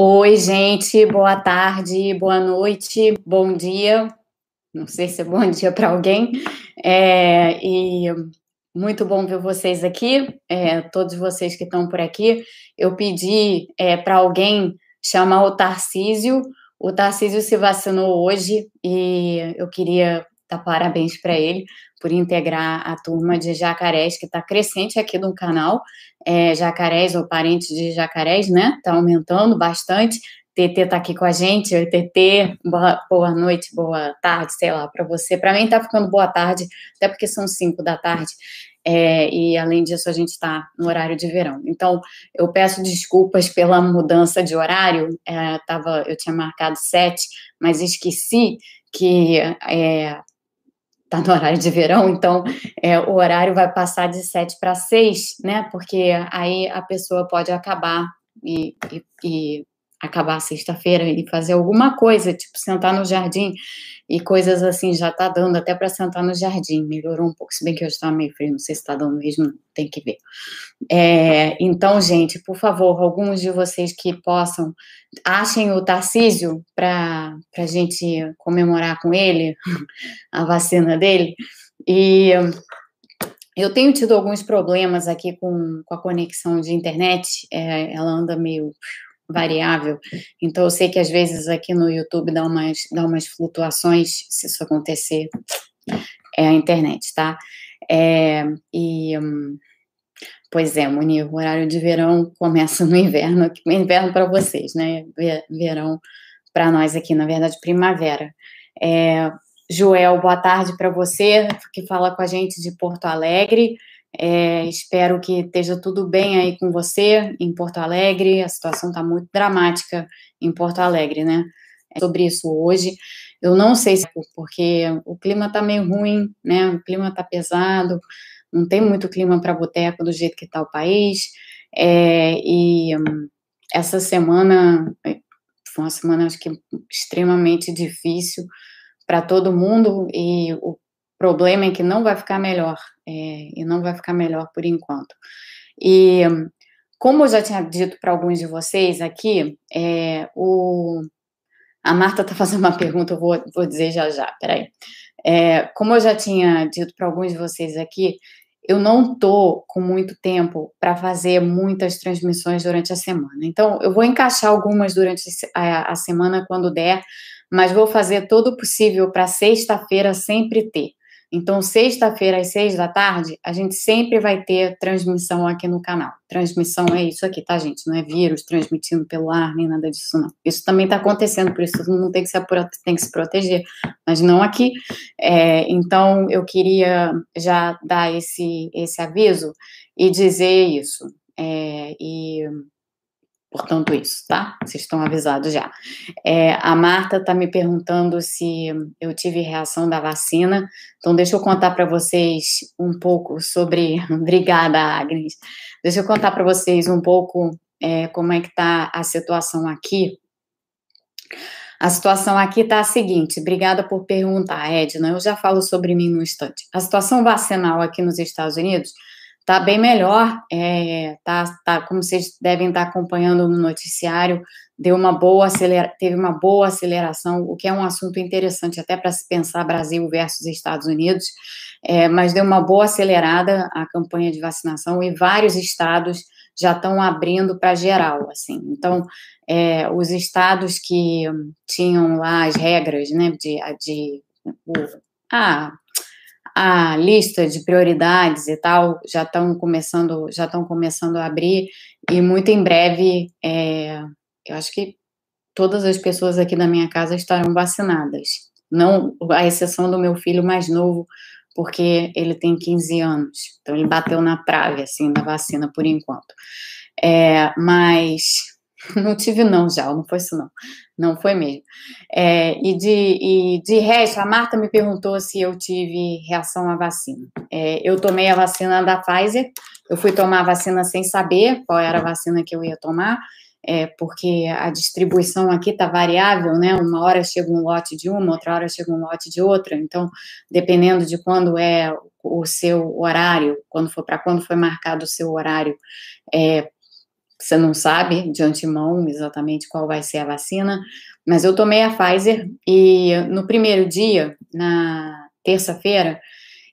Oi, gente, boa tarde, boa noite, bom dia. Não sei se é bom dia para alguém. É, e muito bom ver vocês aqui, é, todos vocês que estão por aqui. Eu pedi é, para alguém chamar o Tarcísio. O Tarcísio se vacinou hoje e eu queria dar parabéns para ele por integrar a turma de jacarés, que está crescente aqui no canal. É, jacarés ou parentes de jacarés, né? Está aumentando bastante. TT está aqui com a gente. Oi, TT, boa, boa noite, boa tarde, sei lá, para você. Para mim está ficando boa tarde, até porque são cinco da tarde. É, e além disso, a gente está no horário de verão. Então, eu peço desculpas pela mudança de horário. É, tava, eu tinha marcado sete, mas esqueci que é, tá no horário de verão, então é, o horário vai passar de sete para seis, né? Porque aí a pessoa pode acabar e, e, e acabar sexta-feira e fazer alguma coisa, tipo sentar no jardim e coisas assim, já tá dando até para sentar no jardim, melhorou um pouco, se bem que hoje tá meio frio, não sei se tá dando mesmo, tem que ver. É, então, gente, por favor, alguns de vocês que possam, achem o Tarcísio para a gente comemorar com ele a vacina dele, e eu tenho tido alguns problemas aqui com, com a conexão de internet, é, ela anda meio variável. Então, eu sei que às vezes aqui no YouTube dá umas, dá umas flutuações, se isso acontecer, é a internet, tá? É, e, pois é, Munir, o horário de verão começa no inverno, inverno para vocês, né? Verão para nós aqui, na verdade, primavera. É, Joel, boa tarde para você, que fala com a gente de Porto Alegre. É, espero que esteja tudo bem aí com você em Porto Alegre. A situação está muito dramática em Porto Alegre, né? É sobre isso hoje. Eu não sei se é porque o clima está meio ruim, né? O clima está pesado, não tem muito clima para boteco do jeito que está o país. É, e hum, essa semana foi uma semana, acho que, extremamente difícil para todo mundo e o problema é que não vai ficar melhor, é, e não vai ficar melhor por enquanto. E como eu já tinha dito para alguns de vocês aqui, é, o, a Marta está fazendo uma pergunta, eu vou, vou dizer já já, peraí. É, como eu já tinha dito para alguns de vocês aqui, eu não estou com muito tempo para fazer muitas transmissões durante a semana. Então, eu vou encaixar algumas durante a, a semana quando der, mas vou fazer todo o possível para sexta-feira sempre ter. Então, sexta-feira, às seis da tarde, a gente sempre vai ter transmissão aqui no canal. Transmissão é isso aqui, tá, gente? Não é vírus transmitindo pelo ar, nem nada disso, não. Isso também está acontecendo, por isso todo mundo tem que se, tem que se proteger, mas não aqui. É, então, eu queria já dar esse, esse aviso e dizer isso. É, e Portanto, isso, tá? Vocês estão avisados já. É, a Marta está me perguntando se eu tive reação da vacina. Então, deixa eu contar para vocês um pouco sobre. Obrigada, Agnes. Deixa eu contar para vocês um pouco é, como é que está a situação aqui. A situação aqui está a seguinte. Obrigada por perguntar, Edna. Eu já falo sobre mim no instante. A situação vacinal aqui nos Estados Unidos está bem melhor, é, tá, tá, como vocês devem estar acompanhando no noticiário, deu uma boa acelera, teve uma boa aceleração, o que é um assunto interessante até para se pensar Brasil versus Estados Unidos, é, mas deu uma boa acelerada a campanha de vacinação e vários estados já estão abrindo para geral, assim. Então, é, os estados que tinham lá as regras, né, de, de ah, a lista de prioridades e tal já estão começando já estão começando a abrir e muito em breve é, eu acho que todas as pessoas aqui da minha casa estarão vacinadas. Não a exceção do meu filho mais novo porque ele tem 15 anos então ele bateu na trave assim da vacina por enquanto. É, mas não tive não já, não foi isso não, não foi mesmo. É, e, de, e de resto, a Marta me perguntou se eu tive reação à vacina. É, eu tomei a vacina da Pfizer, eu fui tomar a vacina sem saber qual era a vacina que eu ia tomar, é, porque a distribuição aqui está variável, né? Uma hora chega um lote de uma, outra hora chega um lote de outra. Então, dependendo de quando é o seu horário, quando for para quando foi marcado o seu horário, é, você não sabe de antemão exatamente qual vai ser a vacina, mas eu tomei a Pfizer e no primeiro dia, na terça-feira,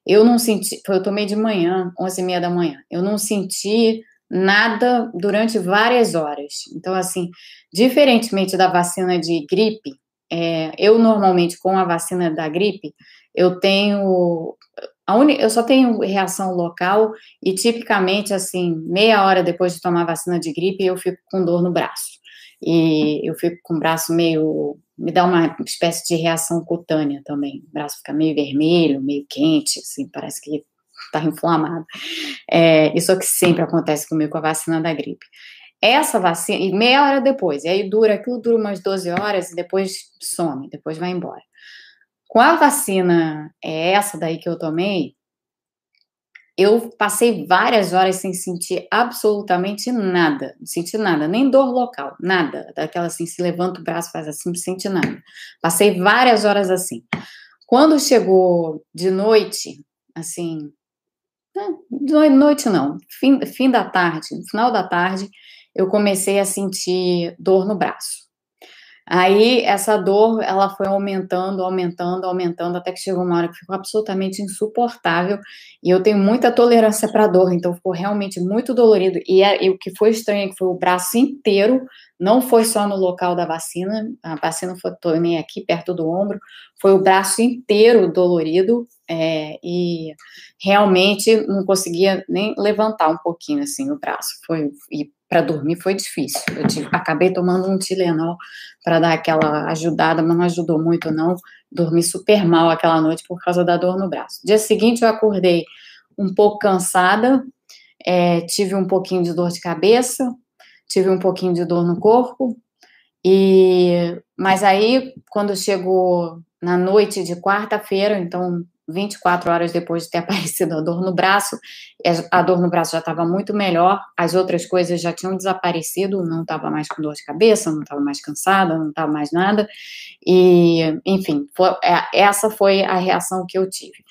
eu não senti, eu tomei de manhã, 11 e meia da manhã, eu não senti nada durante várias horas. Então, assim, diferentemente da vacina de gripe, é, eu normalmente com a vacina da gripe, eu tenho Eu só tenho reação local e tipicamente assim, meia hora depois de tomar vacina de gripe, eu fico com dor no braço. E eu fico com o braço meio. me dá uma espécie de reação cutânea também. O braço fica meio vermelho, meio quente, assim, parece que está inflamado. É, isso é o que sempre acontece comigo com a vacina da gripe. Essa vacina, e meia hora depois, e aí dura, aquilo dura umas 12 horas e depois some, depois vai embora. Com a vacina, é essa daí que eu tomei, eu passei várias horas sem sentir absolutamente nada, não senti nada, nem dor local, nada, daquela assim, se levanta o braço, faz assim, não senti nada. Passei várias horas assim. Quando chegou de noite, assim, de noite não, fim, fim da tarde, no final da tarde, eu comecei a sentir dor no braço. Aí essa dor, ela foi aumentando, aumentando, aumentando, até que chegou uma hora que ficou absolutamente insuportável. E eu tenho muita tolerância para dor, então ficou realmente muito dolorido. E, é, e, o que foi estranho é que foi o braço inteiro, não foi só no local da vacina, a vacina foi tomei aqui perto do ombro, foi o braço inteiro dolorido é, e realmente não conseguia nem levantar um pouquinho assim o braço. Foi e para dormir foi difícil. Eu tive, acabei tomando um Tilenol para dar aquela ajudada, mas não ajudou muito não. Dormi super mal aquela noite por causa da dor no braço. Dia seguinte eu acordei um pouco cansada, é, tive um pouquinho de dor de cabeça, tive um pouquinho de dor no corpo. E mas aí quando chegou na noite de quarta-feira, então 24 horas depois de ter aparecido a dor no braço, a dor no braço já estava muito melhor, as outras coisas já tinham desaparecido, não estava mais com dor de cabeça, não estava mais cansada, não estava mais nada, e, enfim, foi, é, essa foi a reação que eu tive.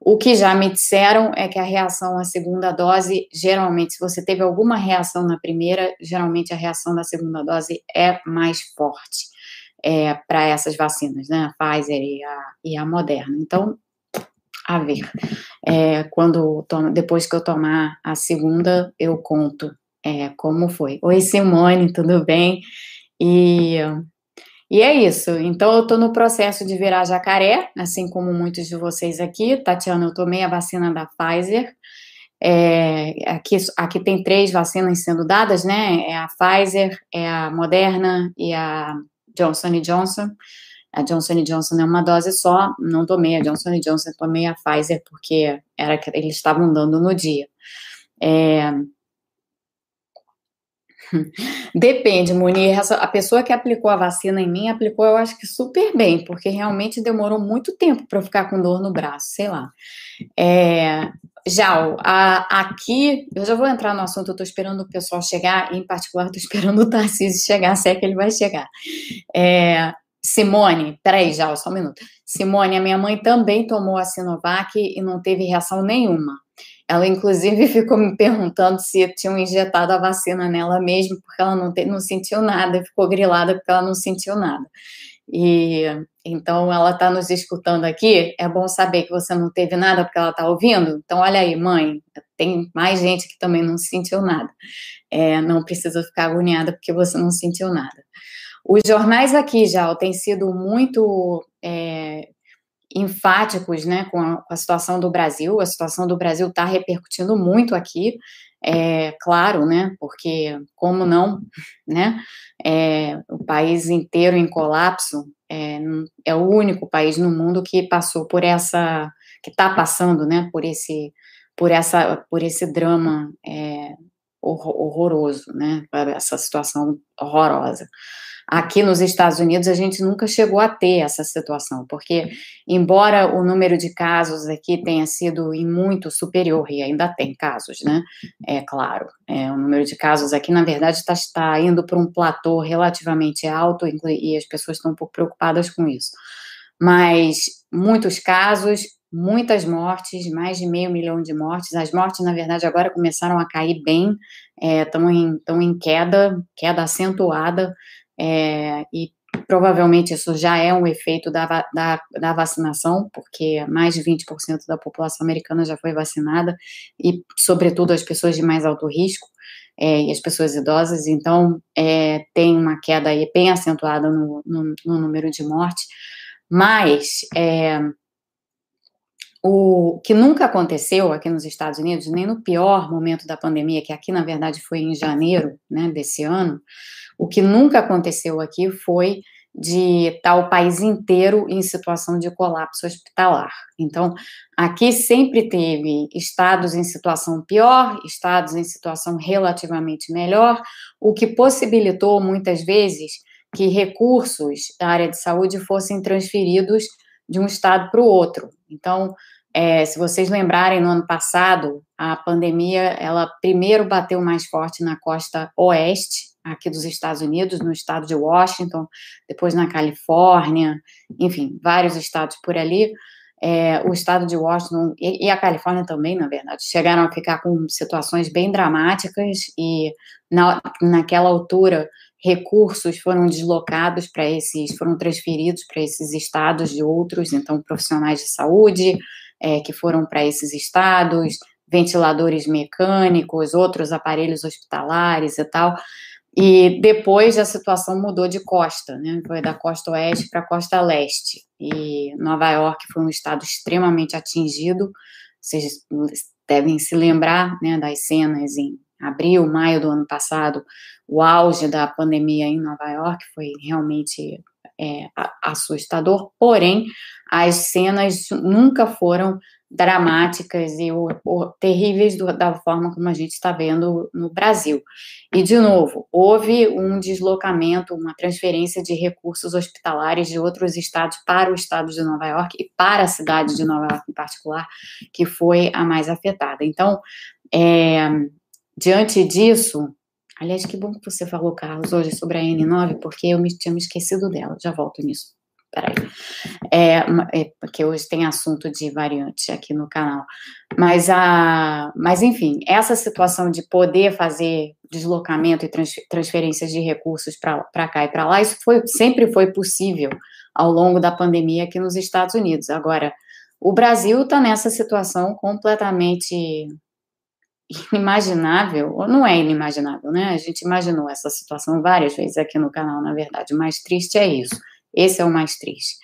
O que já me disseram é que a reação à segunda dose, geralmente, se você teve alguma reação na primeira, geralmente a reação da segunda dose é mais forte. É, para essas vacinas, né, a Pfizer e a, e a Moderna. Então, a ver. É, quando tomo, depois que eu tomar a segunda, eu conto é, como foi. Oi, Simone, tudo bem? E, e é isso. Então, eu estou no processo de virar jacaré, assim como muitos de vocês aqui. Tatiana, eu tomei a vacina da Pfizer. É, aqui, aqui tem três vacinas sendo dadas, né? É a Pfizer, é a Moderna e a Johnson Johnson. A Johnson Johnson é uma dose só, não tomei a Johnson Johnson, tomei a Pfizer porque era que eles estavam dando no dia. É... Depende, Munir. A pessoa que aplicou a vacina em mim aplicou, eu acho que super bem, porque realmente demorou muito tempo para eu ficar com dor no braço, sei lá. É, já, a, aqui, eu já vou entrar no assunto, eu estou esperando o pessoal chegar, em particular, estou esperando o Tarcísio chegar, se é que ele vai chegar. É, Simone, peraí, já, só um minuto. Simone, a minha mãe também tomou a Sinovac e não teve reação nenhuma. Ela, inclusive, ficou me perguntando se tinham injetado a vacina nela mesmo, porque ela não, te, não sentiu nada, ficou grilada porque ela não sentiu nada. E então ela está nos escutando aqui. É bom saber que você não teve nada porque ela está ouvindo. Então, olha aí, mãe, tem mais gente que também não sentiu nada. É, não precisa ficar agoniada porque você não sentiu nada. Os jornais aqui já têm sido muito é, enfáticos né, com a, com, a, situação do Brasil. A situação do Brasil está repercutindo muito aqui, é, claro, né? Porque como não, né? É, o país inteiro em colapso é, é, o único país no mundo que passou por essa, que está passando, né? Por esse, por essa, por esse drama é, horroroso, né? Essa situação horrorosa. Aqui nos Estados Unidos, a gente nunca chegou a ter essa situação, porque, embora o número de casos aqui tenha sido em muito superior, e ainda tem casos, né? É claro, é, o número de casos aqui, na verdade, está, está indo para um platô relativamente alto, e as pessoas estão um pouco preocupadas com isso. Mas muitos casos, muitas mortes, mais de meio milhão de mortes. As mortes, na verdade, agora começaram a cair bem, estão é, em, em queda, queda acentuada, é, e provavelmente isso já é um efeito da, da, da, vacinação, porque mais de 20% da população americana já foi vacinada, e, sobretudo, as pessoas de mais alto risco é, e as pessoas idosas, então é, tem uma queda aí bem acentuada no, no, no número de mortes, mas é, o que nunca aconteceu aqui nos Estados Unidos, nem no pior momento da pandemia, que aqui na verdade foi em janeiro né, desse ano, o que nunca aconteceu aqui foi de estar o país inteiro em situação de colapso hospitalar. Então, aqui sempre teve estados em situação pior, estados em situação relativamente melhor, o que possibilitou muitas vezes que recursos da área de saúde fossem transferidos de um estado para o outro. Então, é, se vocês lembrarem, no ano passado, a pandemia, ela primeiro bateu mais forte na costa oeste, aqui dos Estados Unidos, no estado de Washington, depois na Califórnia, enfim, vários estados por ali. É, o estado de Washington e, e, a Califórnia também, na verdade, chegaram a ficar com situações bem dramáticas e na, naquela altura recursos foram deslocados para esses, foram transferidos para esses estados de outros, então profissionais de saúde é, que foram para esses estados, ventiladores mecânicos, outros aparelhos hospitalares e tal. E depois a situação mudou de costa, né? Foi da costa oeste para a costa leste. E Nova York foi um estado extremamente atingido. Vocês devem se lembrar né, das cenas em abril, maio do ano passado, o auge da pandemia em Nova York foi realmente é, assustador. Porém, as cenas nunca foram dramáticas e o, o, terríveis do, da forma como a gente está vendo no Brasil. E, de novo, houve um deslocamento, uma transferência de recursos hospitalares de outros estados para o estado de Nova York e para a cidade de Nova York em particular, que foi a mais afetada. Então, é, diante disso, aliás, que bom que você falou, Carlos, hoje sobre a N9, porque eu me, tinha me esquecido dela, já volto nisso peraí, é, é, porque hoje tem assunto de variante aqui no canal, mas, a, mas enfim, essa situação de poder fazer deslocamento e transferência de recursos para cá e para lá, isso foi, sempre foi possível ao longo da pandemia aqui nos Estados Unidos. Agora, o Brasil está nessa situação completamente inimaginável, ou não é inimaginável, né? A gente imaginou essa situação várias vezes aqui no canal, na verdade. O mais triste é isso esse é o mais triste.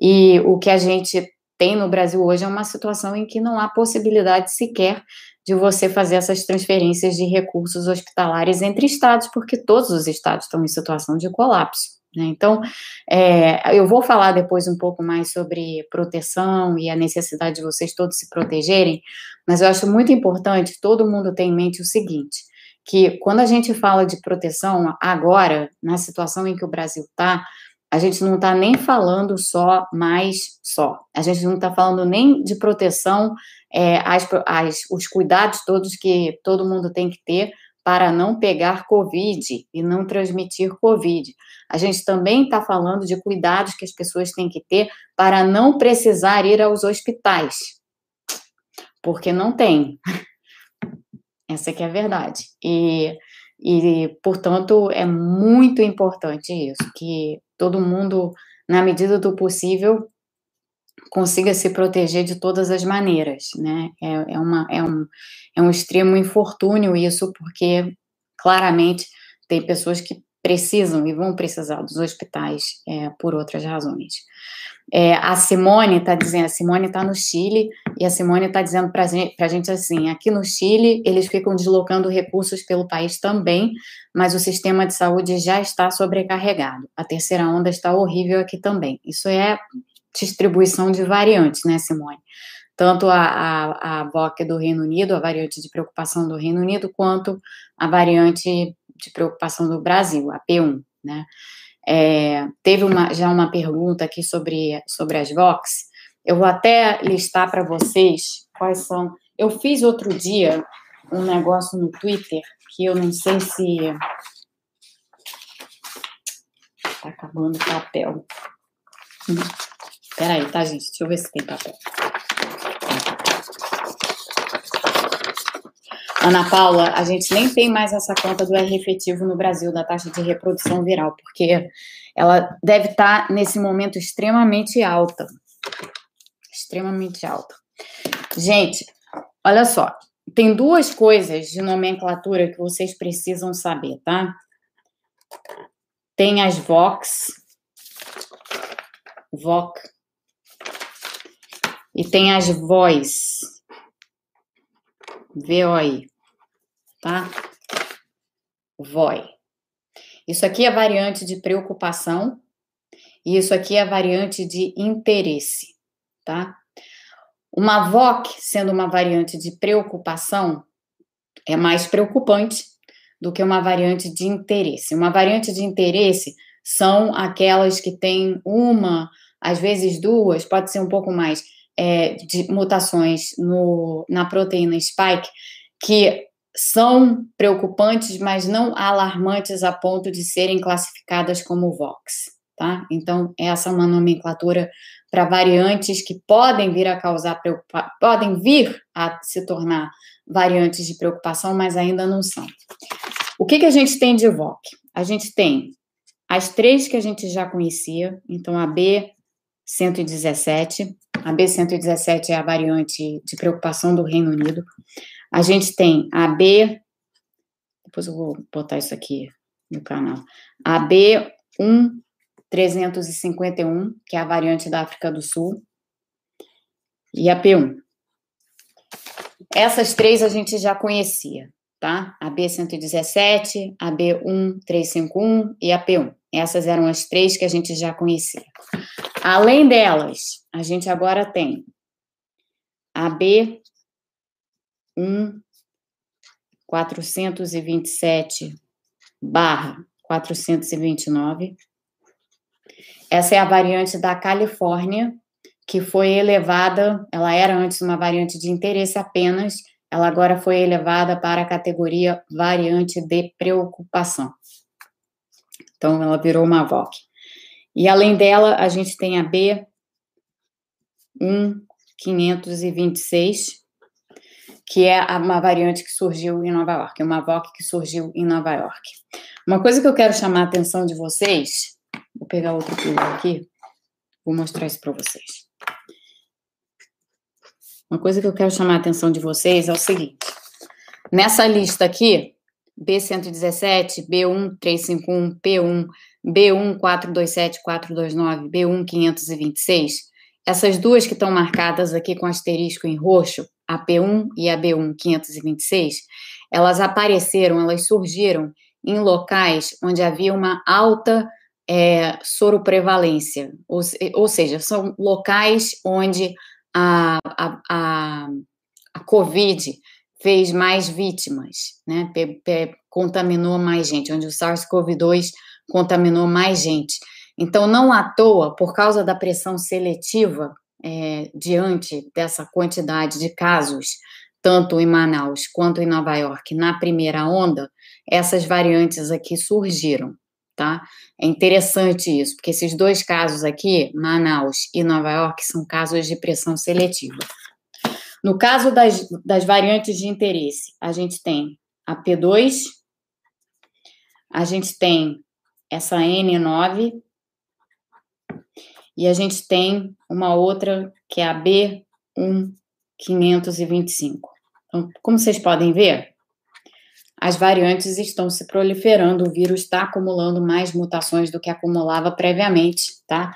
E o que a gente tem no Brasil hoje é uma situação em que não há possibilidade sequer de você fazer essas transferências de recursos hospitalares entre estados, porque todos os estados estão em situação de colapso. Né? Então, é, eu vou falar depois um pouco mais sobre proteção e a necessidade de vocês todos se protegerem, mas eu acho muito importante todo mundo ter em mente o seguinte: que quando a gente fala de proteção, agora, na situação em que o Brasil está, a gente não está nem falando só mais só. A gente não está falando nem de proteção, é, as, as, os cuidados todos que todo mundo tem que ter para não pegar Covid e não transmitir Covid. A gente também está falando de cuidados que as pessoas têm que ter para não precisar ir aos hospitais, porque não tem. Essa que é a verdade. E, e, portanto, é muito importante isso, que todo mundo, na medida do possível, consiga se proteger de todas as maneiras, né? É, é, uma, é, um, é um extremo infortúnio isso, porque claramente tem pessoas que precisam e vão precisar dos hospitais é, por outras razões. É, a Simone está dizendo, a Simone está no Chile e a Simone está dizendo para a gente assim, aqui no Chile eles ficam deslocando recursos pelo país também, mas o sistema de saúde já está sobrecarregado. A terceira onda está horrível aqui também. Isso é distribuição de variantes, né, Simone? Tanto a, a, a VOC do Reino Unido, a variante de preocupação do Reino Unido, quanto a variante de preocupação do Brasil, a P1, né? É, teve uma, já uma pergunta aqui sobre, sobre as Vox. Eu vou até listar para vocês quais são. Eu fiz outro dia um negócio no Twitter que eu não sei se. Tá acabando o papel. Peraí, tá, gente? Deixa eu ver se tem papel. Ana Paula, a gente nem tem mais essa conta do R efetivo no Brasil, da taxa de reprodução viral, porque ela deve estar nesse momento extremamente alta. Extremamente alta. Gente, olha só, tem duas coisas de nomenclatura que vocês precisam saber, tá? Tem as Vox, VOC, e tem as VOIS, VOI tá? VOI. Isso aqui é variante de preocupação e isso aqui é variante de interesse, tá? Uma VOC, sendo uma variante de preocupação, é mais preocupante do que uma variante de interesse. Uma variante de interesse são aquelas que têm uma, às vezes duas, pode ser um pouco mais, é, de mutações no, na proteína spike, que são preocupantes, mas não alarmantes a ponto de serem classificadas como VOX, tá? Então, essa é uma nomenclatura para variantes que podem vir a causar podem vir a se tornar variantes de preocupação, mas ainda não são. O que, que a gente tem de VOC? A gente tem as três que a gente já conhecia, então a B117, a B117 é a variante de preocupação do Reino Unido. A gente tem a B, depois eu vou botar isso aqui no canal, a B1351, que é a variante da África do Sul, e a P1. Essas três a gente já conhecia, tá? A B117, a B1351 e a P1. Essas eram as três que a gente já conhecia. Além delas, a gente agora tem a B um quatrocentos e vinte e sete barra quatrocentos e vinte e nove. Essa é a variante da Califórnia, que foi elevada, ela era antes uma variante de interesse apenas, ela agora foi elevada para a categoria variante de preocupação. Então, ela virou uma VOC. E além dela, a gente tem a B 1526, que é uma variante que surgiu em Nova York, uma VOC que surgiu em Nova York. Uma coisa que eu quero chamar a atenção de vocês, vou pegar outro pílula aqui, vou mostrar isso para vocês. Uma coisa que eu quero chamar a atenção de vocês é o seguinte: nessa lista aqui, B117, B1351, P1, B1427429, B1526, essas duas que estão marcadas aqui com asterisco em roxo, a P1 e a B1 526, elas apareceram, elas surgiram em locais onde havia uma alta é, soroprevalência, ou, ou seja, são locais onde a, a, a, a Covid fez mais vítimas, né? Pe, pe, contaminou mais gente, onde o SARS-CoV-2 contaminou mais gente. Então, não à toa, por causa da pressão seletiva é, diante dessa quantidade de casos, tanto em Manaus quanto em Nova York, na primeira onda, essas variantes aqui surgiram, tá? É interessante isso, porque esses dois casos aqui, Manaus e Nova York, são casos de pressão seletiva. No caso das, das variantes de interesse, a gente tem a P2, a gente tem essa N9, e a gente tem uma outra que é a B1525. Então, como vocês podem ver, as variantes estão se proliferando, o vírus está acumulando mais mutações do que acumulava previamente, tá?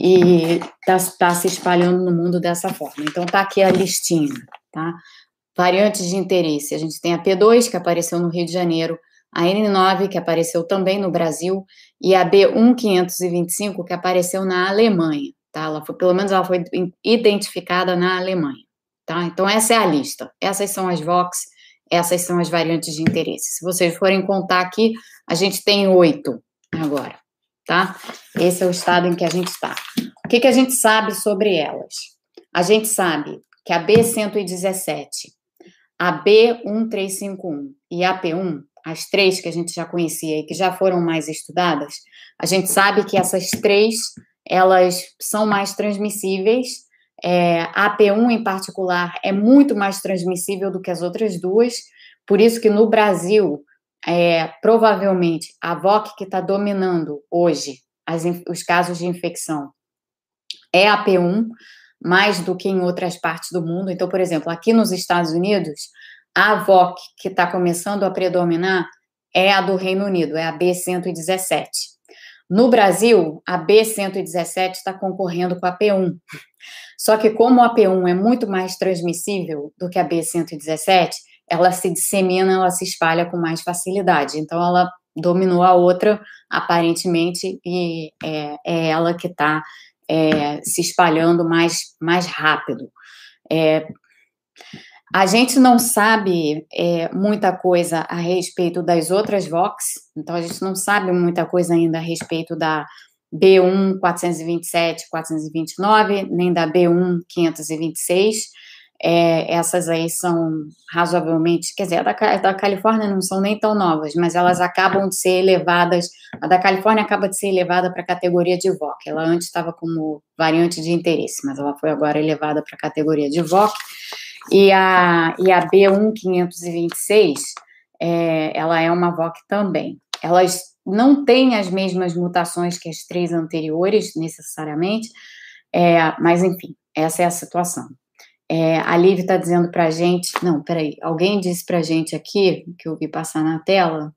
E está tá se espalhando no mundo dessa forma. Então, tá aqui a listinha, tá? Variantes de interesse. A gente tem a P2, que apareceu no Rio de Janeiro, a N9, que apareceu também no Brasil, e a B1525, que apareceu na Alemanha, tá? Ela foi, pelo menos ela foi identificada na Alemanha, tá? Então, essa é a lista. Essas são as VOX, essas são as variantes de interesse. Se vocês forem contar aqui, a gente tem oito agora, tá? Esse é o estado em que a gente está. O que, que a gente sabe sobre elas? A gente sabe que a B117, a B1351 e a P1 as três que a gente já conhecia e que já foram mais estudadas, a gente sabe que essas três elas são mais transmissíveis. É, a AP1 em particular é muito mais transmissível do que as outras duas, por isso que no Brasil, é, provavelmente, a VOC que está dominando hoje as, os casos de infecção é a P1, mais do que em outras partes do mundo. Então, por exemplo, aqui nos Estados Unidos, a VOC que está começando a predominar é a do Reino Unido, é a B117. No Brasil, a B117 está concorrendo com a P1. Só que como a P1 é muito mais transmissível do que a B117, ela se dissemina, ela se espalha com mais facilidade. Então, ela dominou a outra, aparentemente, e é, é ela que está é, se espalhando mais, mais rápido. É, a gente não sabe é, muita coisa a respeito das outras Vox, então a gente não sabe muita coisa ainda a respeito da B1 427, 429, nem da B1 526. É, essas aí são razoavelmente, quer dizer, a da, da, Califórnia não são nem tão novas, mas elas acabam de ser elevadas, a da Califórnia acaba de ser elevada para a categoria de VOC, ela antes estava como variante de interesse, mas ela foi agora elevada para a categoria de VOC, e a, e a B1526, é, ela é uma VOC também. Elas não têm as mesmas mutações que as três anteriores, necessariamente, é, mas enfim, essa é a situação. É, a Liv está dizendo para gente. Não, peraí. Alguém disse para gente aqui, que eu vi passar na tela,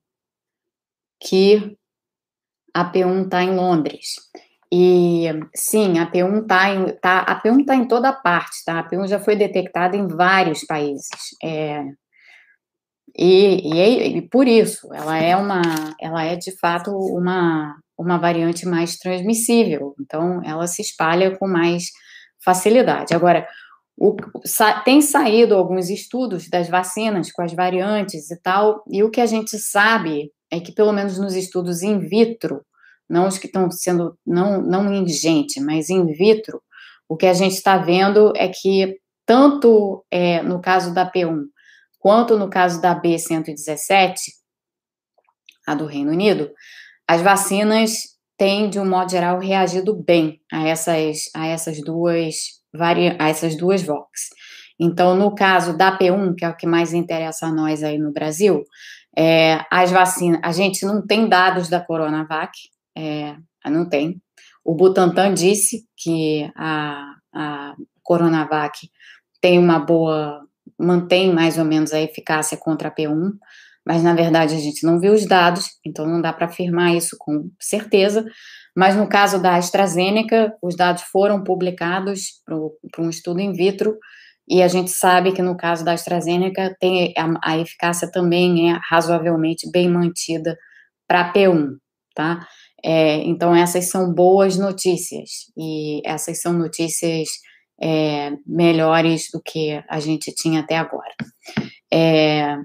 que a P1 está em Londres. E sim, a P1 está em, tá, a P1 tá em toda parte, tá? A P1 já foi detectada em vários países. É, e, e, é, e, por isso, ela é uma, ela é de fato uma, uma variante mais transmissível. Então, ela se espalha com mais facilidade. Agora, o, sa, tem saído alguns estudos das vacinas com as variantes e tal, e o que a gente sabe é que, pelo menos nos estudos in vitro, não os que estão sendo, não, não em gente, mas in vitro, o que a gente está vendo é que, tanto é, no caso da P1, quanto no caso da B117, a do Reino Unido, as vacinas têm, de um modo geral, reagido bem a essas, a essas duas a essas duas VOX. Então, no caso da P1, que é o que mais interessa a nós aí no Brasil, é, as vacinas, a gente não tem dados da Coronavac, é, não tem. O Butantan disse que a, a Coronavac tem uma boa, mantém mais ou menos a eficácia contra a P1, mas na verdade a gente não viu os dados, então não dá para afirmar isso com certeza. Mas no caso da AstraZeneca, os dados foram publicados para um estudo in vitro, e a gente sabe que no caso da AstraZeneca tem a, a eficácia também é razoavelmente bem mantida para P1, tá? É, então, essas são boas notícias, e essas são notícias é, melhores do que a gente tinha até agora. É,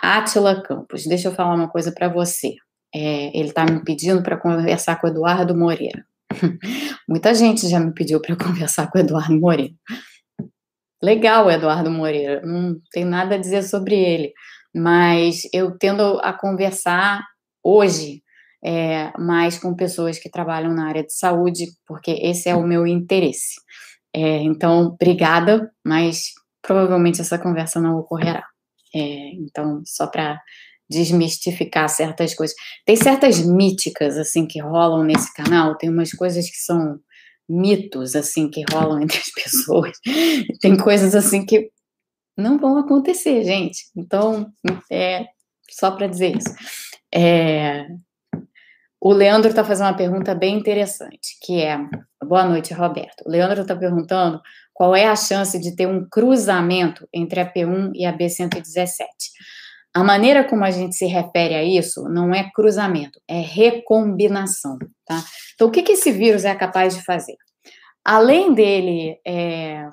Atila Campos, deixa eu falar uma coisa para você. É, ele está me pedindo para conversar com o Eduardo Moreira. Muita gente já me pediu para conversar com o Eduardo Moreira. Legal, Eduardo Moreira, não tem nada a dizer sobre ele, mas eu tendo a conversar hoje é, mais com pessoas que trabalham na área de saúde, porque esse é o meu interesse. É, então, obrigada, mas provavelmente essa conversa não ocorrerá. É, então, só para desmistificar certas coisas. Tem certas míticas, assim, que rolam nesse canal, tem umas coisas que são mitos, assim, que rolam entre as pessoas. Tem coisas, assim, que não vão acontecer, gente. Então, é só para dizer isso. É, o Leandro está fazendo uma pergunta bem interessante, que é: boa noite, Roberto. O Leandro está perguntando qual é a chance de ter um cruzamento entre a P1 e a B117. A maneira como a gente se refere a isso não é cruzamento, é recombinação, tá? Então, o que, que esse vírus é capaz de fazer? Além dele é,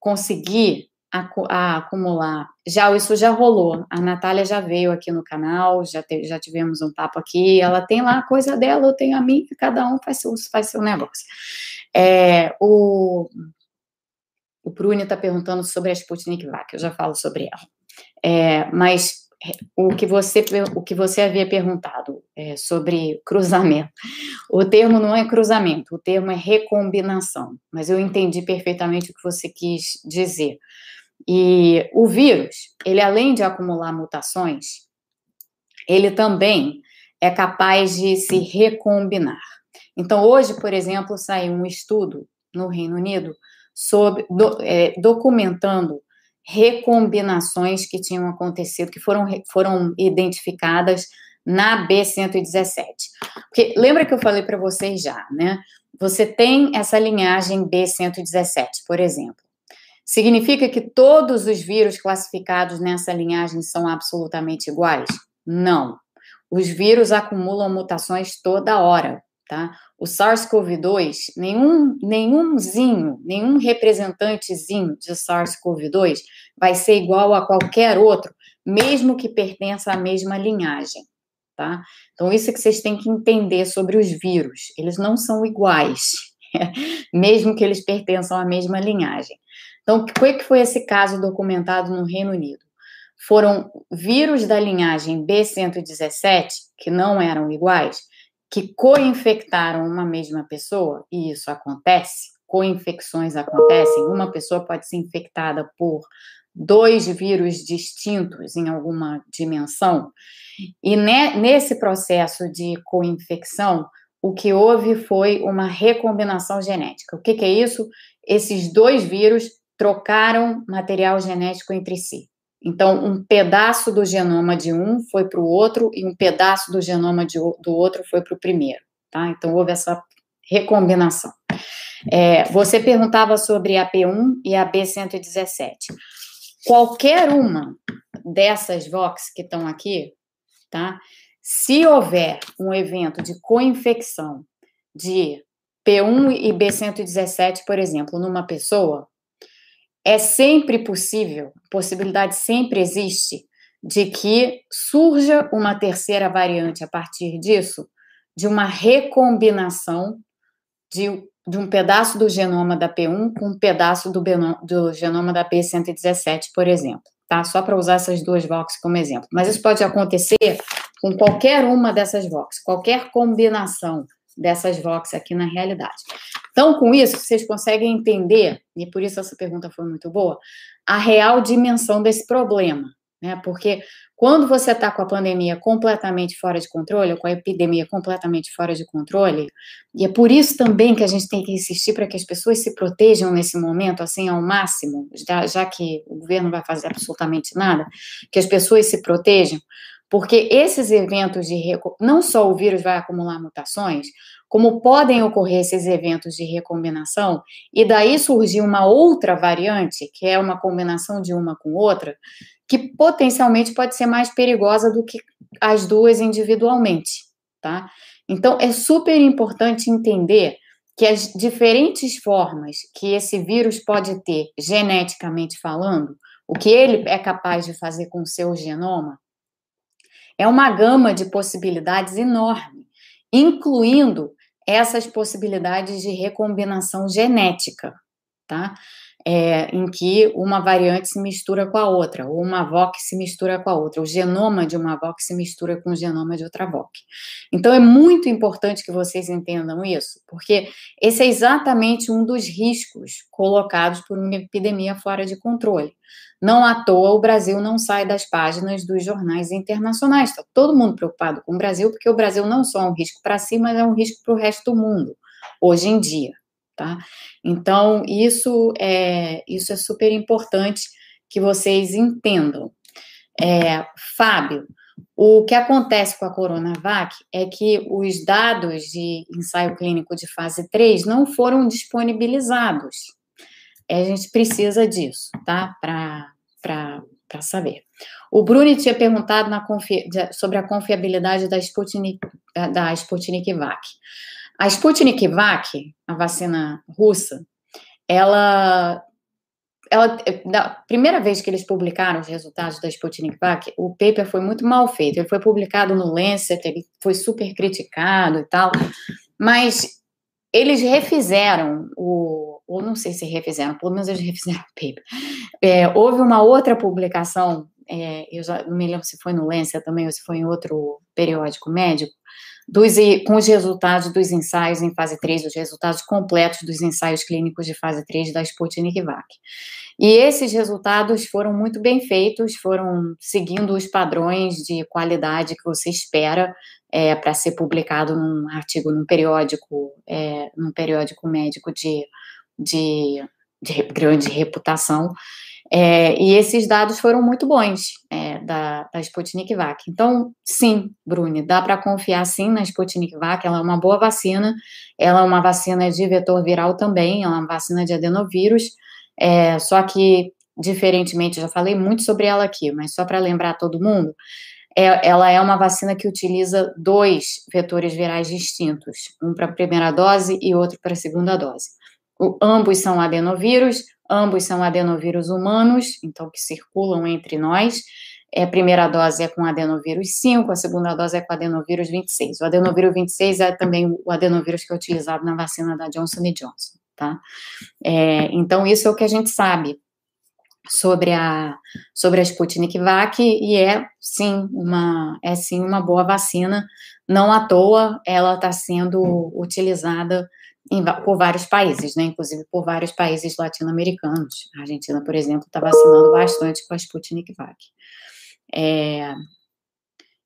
conseguir a, a acumular. Já isso já rolou. A Natália já veio aqui no canal, já, te, já tivemos um papo aqui. Ela tem lá a coisa dela, eu tenho a minha, cada um faz seu, faz seu negócio. É, o o Bruni está perguntando sobre a Sputnik Vac, eu já falo sobre ela. É, mas o que você o que você havia perguntado é, sobre cruzamento. O termo não é cruzamento, o termo é recombinação. Mas eu entendi perfeitamente o que você quis dizer. E o vírus, ele além de acumular mutações, ele também é capaz de se recombinar. Então, hoje, por exemplo, saiu um estudo no Reino Unido sobre, do, é, documentando recombinações que tinham acontecido, que foram, foram identificadas na B117. Porque lembra que eu falei para vocês já, né? Você tem essa linhagem B117, por exemplo. Significa que todos os vírus classificados nessa linhagem são absolutamente iguais? Não. Os vírus acumulam mutações toda hora, tá? O SARS-CoV-2, nenhum, nenhumzinho, nenhum representantezinho de SARS-CoV-2 vai ser igual a qualquer outro, mesmo que pertença à mesma linhagem, tá? Então, isso é que vocês têm que entender sobre os vírus. Eles não são iguais, mesmo que eles pertençam à mesma linhagem. Então, o que foi esse caso documentado no Reino Unido? Foram vírus da linhagem B117, que não eram iguais, que co-infectaram uma mesma pessoa, e isso acontece, co-infecções acontecem, uma pessoa pode ser infectada por dois vírus distintos em alguma dimensão, e nesse processo de co-infecção, o que houve foi uma recombinação genética. O que, que é isso? Esses dois vírus trocaram material genético entre si. Então, um pedaço do genoma de um foi para o outro e um pedaço do genoma de, do outro foi para o primeiro, tá? Então, houve essa recombinação. É, você perguntava sobre a P1 e a B117. Qualquer uma dessas VOX que estão aqui, tá? Se houver um evento de coinfecção de P1 e B117, por exemplo, numa pessoa, é sempre possível, possibilidade sempre existe, de que surja uma terceira variante a partir disso, de uma recombinação de, de um pedaço do genoma da P1 com um pedaço do, do genoma da P117, por exemplo, tá? Só para usar essas duas VOX como exemplo. Mas isso pode acontecer com qualquer uma dessas VOX, qualquer combinação dessas VOX aqui na realidade. Então, com isso, vocês conseguem entender, e por isso essa pergunta foi muito boa, a real dimensão desse problema, né? Porque quando você está com a pandemia completamente fora de controle, com a epidemia completamente fora de controle, e é por isso também que a gente tem que insistir para que as pessoas se protejam nesse momento, assim, ao máximo, já, já que o governo vai fazer absolutamente nada, que as pessoas se protejam, porque esses eventos de não só o vírus vai acumular mutações, como podem ocorrer esses eventos de recombinação e daí surgir uma outra variante, que é uma combinação de uma com outra, que potencialmente pode ser mais perigosa do que as duas individualmente, tá? Então é super importante entender que as diferentes formas que esse vírus pode ter geneticamente falando, o que ele é capaz de fazer com o seu genoma, é uma gama de possibilidades enorme, incluindo essas possibilidades de recombinação genética, tá? É, em que uma variante se mistura com a outra, ou uma VOC se mistura com a outra, o genoma de uma VOC se mistura com o genoma de outra VOC. Então, é muito importante que vocês entendam isso, porque esse é exatamente um dos riscos colocados por uma epidemia fora de controle. Não à toa o Brasil não sai das páginas dos jornais internacionais. Está todo mundo preocupado com o Brasil, porque o Brasil não só é um risco para si, mas é um risco para o resto do mundo, hoje em dia. Tá? Então, isso é, isso é super importante que vocês entendam. É, Fábio, o que acontece com a Coronavac é que os dados de ensaio clínico de fase 3 não foram disponibilizados. É, a gente precisa disso, tá? Para saber. O Bruni tinha perguntado sobre a confiabilidade da Sputnik, da Sputnik Vac. A Sputnik Vac, a vacina russa, ela, ela, da primeira vez que eles publicaram os resultados da Sputnik Vac, o paper foi muito mal feito. Ele foi publicado no Lancet, ele foi super criticado e tal, mas eles refizeram o ou não sei se refizeram, pelo menos eles refizeram o paper. É, houve uma outra publicação, é, eu já não me lembro se foi no Lancet também ou se foi em outro periódico médico, dos, com os resultados dos ensaios em fase 3, os resultados completos dos ensaios clínicos de fase 3 da Sputnik VAC. E esses resultados foram muito bem feitos, foram seguindo os padrões de qualidade que você espera é, para ser publicado num artigo, num periódico, é, num periódico médico de, de, de grande reputação. É, e esses dados foram muito bons é, da, da Sputnik VAC. Então, sim, Bruni, dá para confiar sim na Sputnik VAC, ela é uma boa vacina, ela é uma vacina de vetor viral também, ela é uma vacina de adenovírus, é, só que, diferentemente, já falei muito sobre ela aqui, mas só para lembrar todo mundo, é, ela é uma vacina que utiliza dois vetores virais distintos, um para a primeira dose e outro para a segunda dose. O, ambos são adenovírus, ambos são adenovírus humanos, então que circulam entre nós. É, a primeira dose é com adenovírus 5, a segunda dose é com adenovírus 26. O adenovírus 26 é também o adenovírus que é utilizado na vacina da Johnson Johnson tá? É, então, isso é o que a gente sabe sobre a, sobre a Sputnik VAC, e é sim uma, é sim uma boa vacina, não à toa ela está sendo utilizada em, por vários países, né, inclusive por vários países latino-americanos. A Argentina, por exemplo, está vacinando bastante com a Sputnik VAC. É,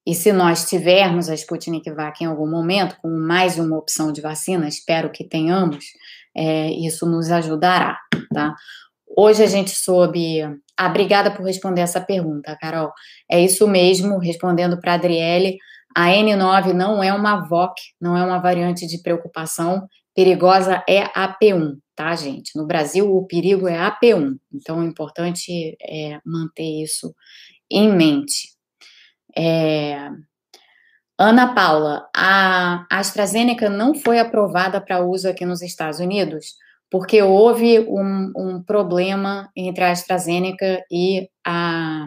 e se nós tivermos a Sputnik VAC em algum momento, como mais uma opção de vacina, espero que tenhamos, é, isso nos ajudará, tá? Hoje a gente soube. Ah, obrigada por responder essa pergunta, Carol. É isso mesmo, respondendo para a Adriele, a N9 não é uma VOC, não é uma variante de preocupação. Perigosa é a P1, tá, gente? No Brasil, o perigo é a P1. Então, é importante é, manter isso em mente. É, Ana Paula, a AstraZeneca não foi aprovada para uso aqui nos Estados Unidos porque houve um, um problema entre a AstraZeneca e a,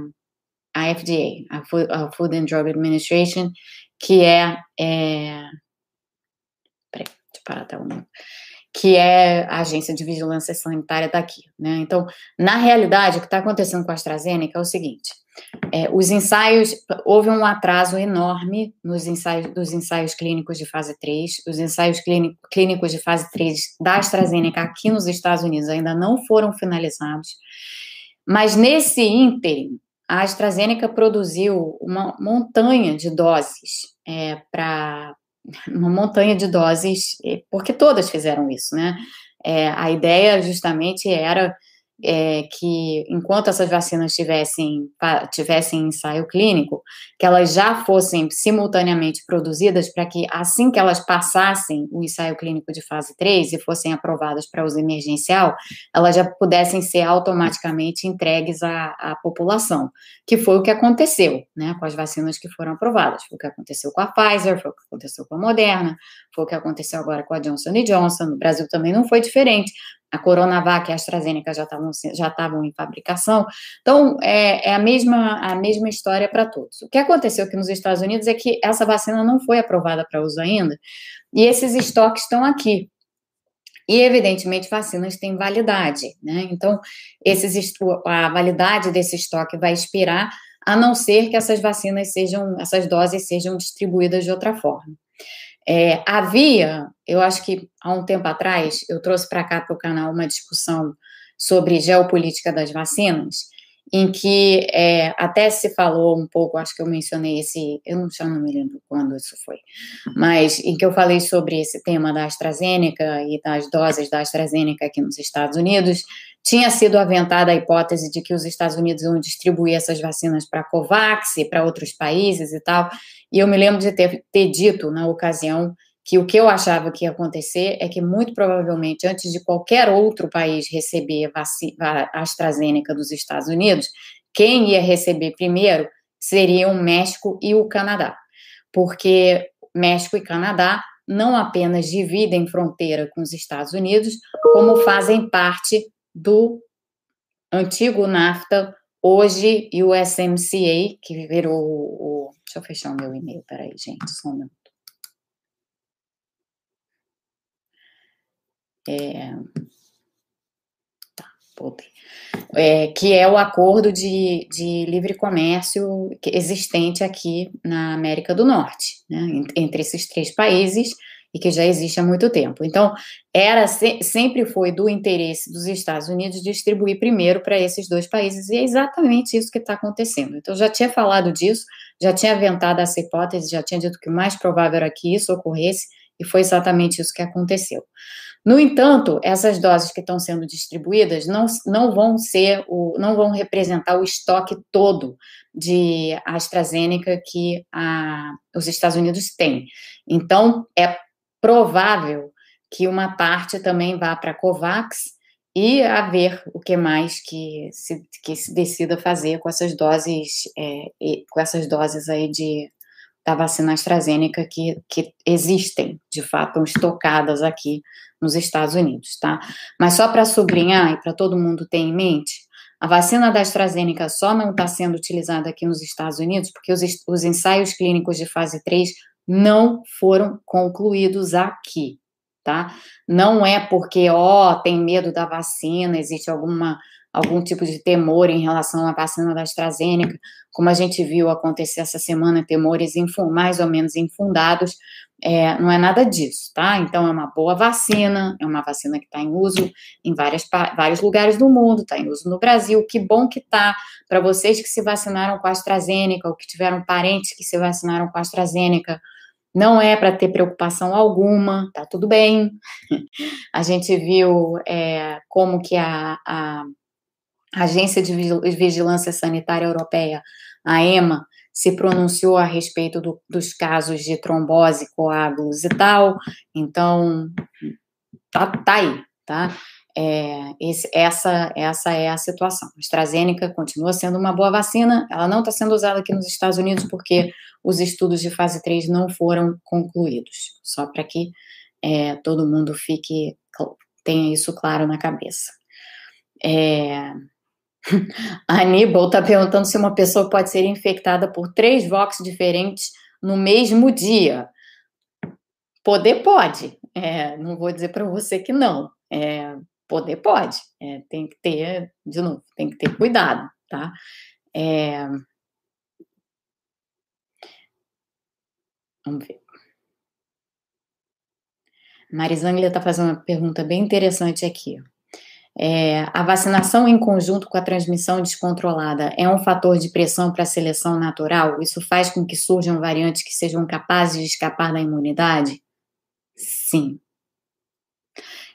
a FDA, a Food, a Food, and Drug Administration, que é, é peraí, parar até o nome que é a agência de vigilância sanitária daqui, né? Então, na realidade, o que está acontecendo com a AstraZeneca é o seguinte: é, os ensaios, houve um atraso enorme nos ensaios, dos ensaios clínicos de fase 3, os ensaios clínico, clínicos de fase 3 da AstraZeneca aqui nos Estados Unidos ainda não foram finalizados, mas nesse ínterim, a AstraZeneca produziu uma montanha de doses é, para uma montanha de doses, porque todas fizeram isso, né? É, a ideia justamente era é, que enquanto essas vacinas tivessem, tivessem ensaio clínico, que elas já fossem simultaneamente produzidas para que assim que elas passassem o ensaio clínico de fase 3 e fossem aprovadas para uso emergencial, elas já pudessem ser automaticamente entregues à, à população, que foi o que aconteceu, né, com as vacinas que foram aprovadas, foi o que aconteceu com a Pfizer, foi o que aconteceu com a Moderna, foi o que aconteceu agora com a Johnson Johnson, no Brasil também não foi diferente, a Coronavac e a AstraZeneca já estavam já estavam em fabricação. Então, é, é, a mesma a mesma história para todos. O que aconteceu aqui nos Estados Unidos é que essa vacina não foi aprovada para uso ainda, e esses estoques estão aqui. E, evidentemente, vacinas têm validade, né? Então, esses, a validade desse estoque vai expirar, a não ser que essas vacinas sejam, essas doses sejam distribuídas de outra forma. É, havia, eu acho que há um tempo atrás, eu trouxe para cá para o canal uma discussão sobre geopolítica das vacinas, em que é, até se falou um pouco, acho que eu mencionei esse, eu não, já não me lembro quando isso foi, mas em que eu falei sobre esse tema da AstraZeneca e das doses da AstraZeneca aqui nos Estados Unidos, tinha sido aventada a hipótese de que os Estados Unidos iam distribuir essas vacinas para a COVAX e para outros países e tal, e eu me lembro de ter, ter dito na ocasião que o que eu achava que ia acontecer é que, muito provavelmente, antes de qualquer outro país receber a AstraZeneca dos Estados Unidos, quem ia receber primeiro seriam o México e o Canadá, porque México e Canadá não apenas dividem fronteira com os Estados Unidos, como fazem parte do antigo NAFTA, hoje USMCA, que virou o. Deixa eu fechar o meu e-mail, peraí, gente, só um minuto. É... Tá, é, que é o acordo de, de livre comércio existente aqui na América do Norte, né, entre esses três países e que já existe há muito tempo. Então, era sempre foi do interesse dos Estados Unidos distribuir primeiro para esses dois países, e é exatamente isso que está acontecendo. Então, já tinha falado disso, já tinha aventado essa hipótese, já tinha dito que o mais provável era que isso ocorresse, e foi exatamente isso que aconteceu. No entanto, essas doses que estão sendo distribuídas não, não vão ser o, não vão representar o estoque todo de AstraZeneca que a, os Estados Unidos têm. Então, é provável que uma parte também vá para a COVAX e a ver o que mais que se, que se decida fazer com essas doses, é, com essas doses aí de, da vacina AstraZeneca que, que existem, de fato, estocadas aqui nos Estados Unidos, tá? Mas só para sublinhar e para todo mundo ter em mente, a vacina da AstraZeneca só não está sendo utilizada aqui nos Estados Unidos porque os, os ensaios clínicos de fase 3 não foram concluídos aqui, tá? Não é porque, ó, tem medo da vacina, existe alguma algum tipo de temor em relação à vacina da AstraZeneca, como a gente viu acontecer essa semana, temores mais ou menos infundados, é, não é nada disso, tá? Então, é uma boa vacina, é uma vacina que está em uso em várias, vários lugares do mundo, está em uso no Brasil, que bom que tá para vocês que se vacinaram com a AstraZeneca, ou que tiveram parentes que se vacinaram com a AstraZeneca, não é para ter preocupação alguma, tá tudo bem. A gente viu é, como que a, a Agência de Vigilância Sanitária Europeia, a EMA, se pronunciou a respeito do, dos casos de trombose, coágulos e tal. Então, tá, tá aí, tá? É, esse, essa, essa é a situação. A AstraZeneca continua sendo uma boa vacina, ela não está sendo usada aqui nos Estados Unidos porque os estudos de fase 3 não foram concluídos, só para que é, todo mundo fique, tenha isso claro na cabeça. É, a Aníbal está perguntando se uma pessoa pode ser infectada por três Vox diferentes no mesmo dia. Poder pode, é, não vou dizer para você que não. É, Poder pode, é, tem que ter, de novo, tem que ter cuidado, tá? É... Vamos ver. Marisângela está fazendo uma pergunta bem interessante aqui. É, a vacinação em conjunto com a transmissão descontrolada é um fator de pressão para a seleção natural? Isso faz com que surjam variantes que sejam capazes de escapar da imunidade? Sim,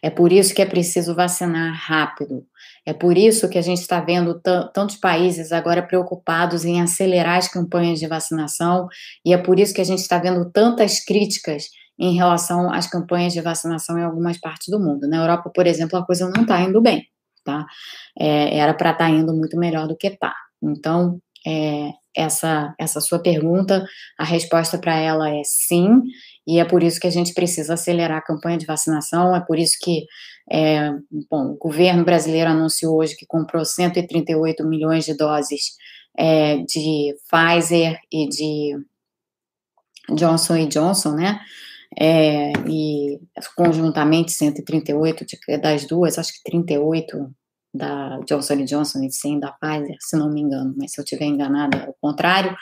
é por isso que é preciso vacinar rápido. É por isso que a gente está vendo tantos países agora preocupados em acelerar as campanhas de vacinação, e é por isso que a gente está vendo tantas críticas em relação às campanhas de vacinação em algumas partes do mundo. Na Europa, por exemplo, a coisa não está indo bem, tá? É, era para estar tá indo muito melhor do que está. Então, é, essa, essa sua pergunta, a resposta para ela é sim, e é por isso que a gente precisa acelerar a campanha de vacinação, é por isso que é, bom, o governo brasileiro anunciou hoje que comprou 138 milhões de doses é, de Pfizer e de Johnson Johnson, né? É, e conjuntamente 138 de, das duas, acho que 38 da Johnson Johnson e 100 da Pfizer, se não me engano, mas se eu estiver enganada, é o contrário,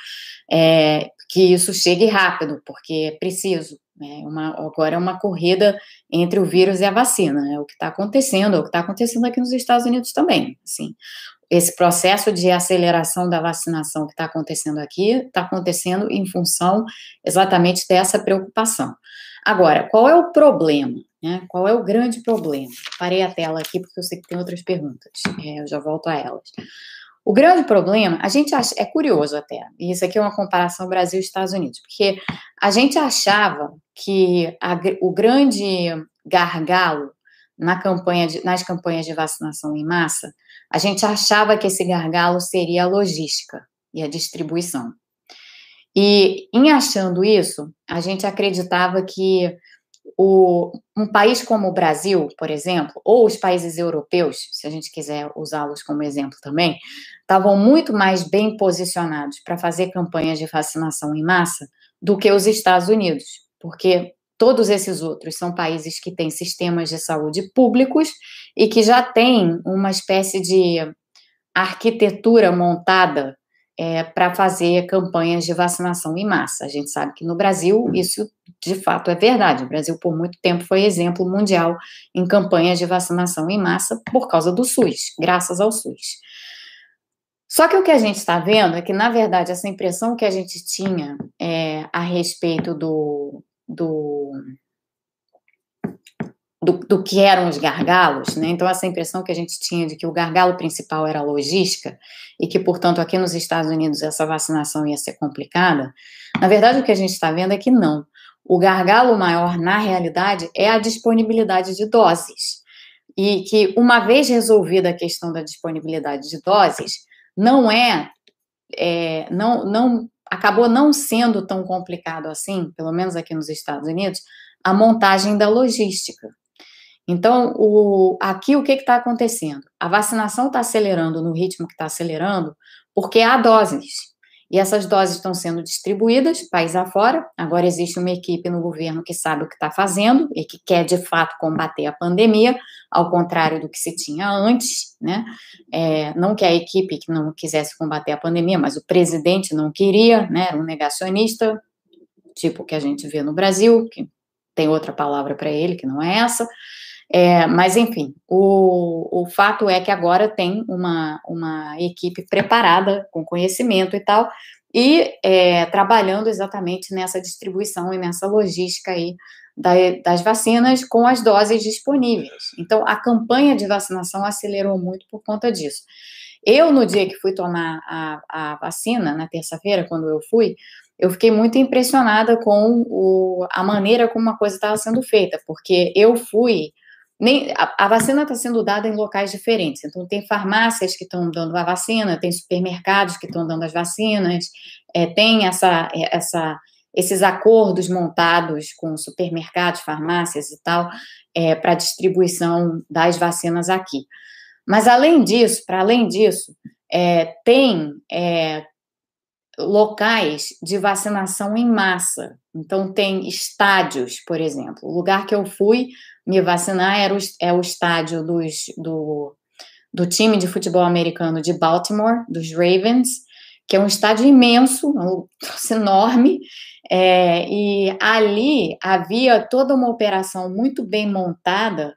é, que isso chegue rápido, porque é preciso. Né, uma, agora é uma corrida entre o vírus e a vacina, é o que está acontecendo, é o que está acontecendo aqui nos Estados Unidos também. Assim, esse processo de aceleração da vacinação que está acontecendo aqui está acontecendo em função exatamente dessa preocupação. Agora, qual é o problema? Né? Qual é o grande problema? Parei a tela aqui porque eu sei que tem outras perguntas, é, eu já volto a elas. O grande problema, a gente acha, é curioso até, e isso aqui é uma comparação Brasil e Estados Unidos, porque a gente achava que a, o grande gargalo na campanha de, nas campanhas de vacinação em massa, a gente achava que esse gargalo seria a logística e a distribuição. E em achando isso, a gente acreditava que o, um país como o Brasil, por exemplo, ou os países europeus, se a gente quiser usá-los como exemplo também, estavam muito mais bem posicionados para fazer campanhas de vacinação em massa do que os Estados Unidos, porque todos esses outros são países que têm sistemas de saúde públicos e que já têm uma espécie de arquitetura montada é, para fazer campanhas de vacinação em massa. A gente sabe que no Brasil isso de fato é verdade. O Brasil, por muito tempo, foi exemplo mundial em campanhas de vacinação em massa por causa do SUS, graças ao SUS. Só que o que a gente está vendo é que, na verdade, essa impressão que a gente tinha é, a respeito do, do do, do, que eram os gargalos, né? Então, essa impressão que a gente tinha de que o gargalo principal era a logística e que, portanto, aqui nos Estados Unidos essa vacinação ia ser complicada, na verdade, o que a gente está vendo é que não. O gargalo maior, na realidade, é a disponibilidade de doses. E que, uma vez resolvida a questão da disponibilidade de doses, não é, é não, não acabou não sendo tão complicado assim, pelo menos aqui nos Estados Unidos, a montagem da logística. Então, o, aqui o que está acontecendo? A vacinação está acelerando no ritmo que está acelerando, porque há doses. E essas doses estão sendo distribuídas país afora. Agora existe uma equipe no governo que sabe o que está fazendo e que quer de fato combater a pandemia, ao contrário do que se tinha antes, né? É, não que a equipe que não quisesse combater a pandemia, mas o presidente não queria, né? Era um negacionista, tipo que a gente vê no Brasil, que tem outra palavra para ele que não é essa. É, mas, enfim, o, o fato é que agora tem uma, uma equipe preparada, com conhecimento e tal, e é, trabalhando exatamente nessa distribuição e nessa logística aí da, das vacinas com as doses disponíveis. Então, a campanha de vacinação acelerou muito por conta disso. Eu, no dia que fui tomar a, a vacina, na terça-feira, quando eu fui, eu fiquei muito impressionada com o, a maneira como a coisa estava sendo feita, porque eu fui nem, a, a vacina está sendo dada em locais diferentes. Então, tem farmácias que estão dando a vacina, tem supermercados que estão dando as vacinas, é, tem essa, é, essa, esses acordos montados com supermercados, farmácias e tal, é, para distribuição das vacinas aqui. Mas, além disso, para além disso, é, tem é, locais de vacinação em massa. Então, tem estádios, por exemplo. O lugar que eu fui me vacinar era o, é o estádio dos, do, do time de futebol americano de Baltimore, dos Ravens, que é um estádio imenso, um enorme, é, e ali havia toda uma operação muito bem montada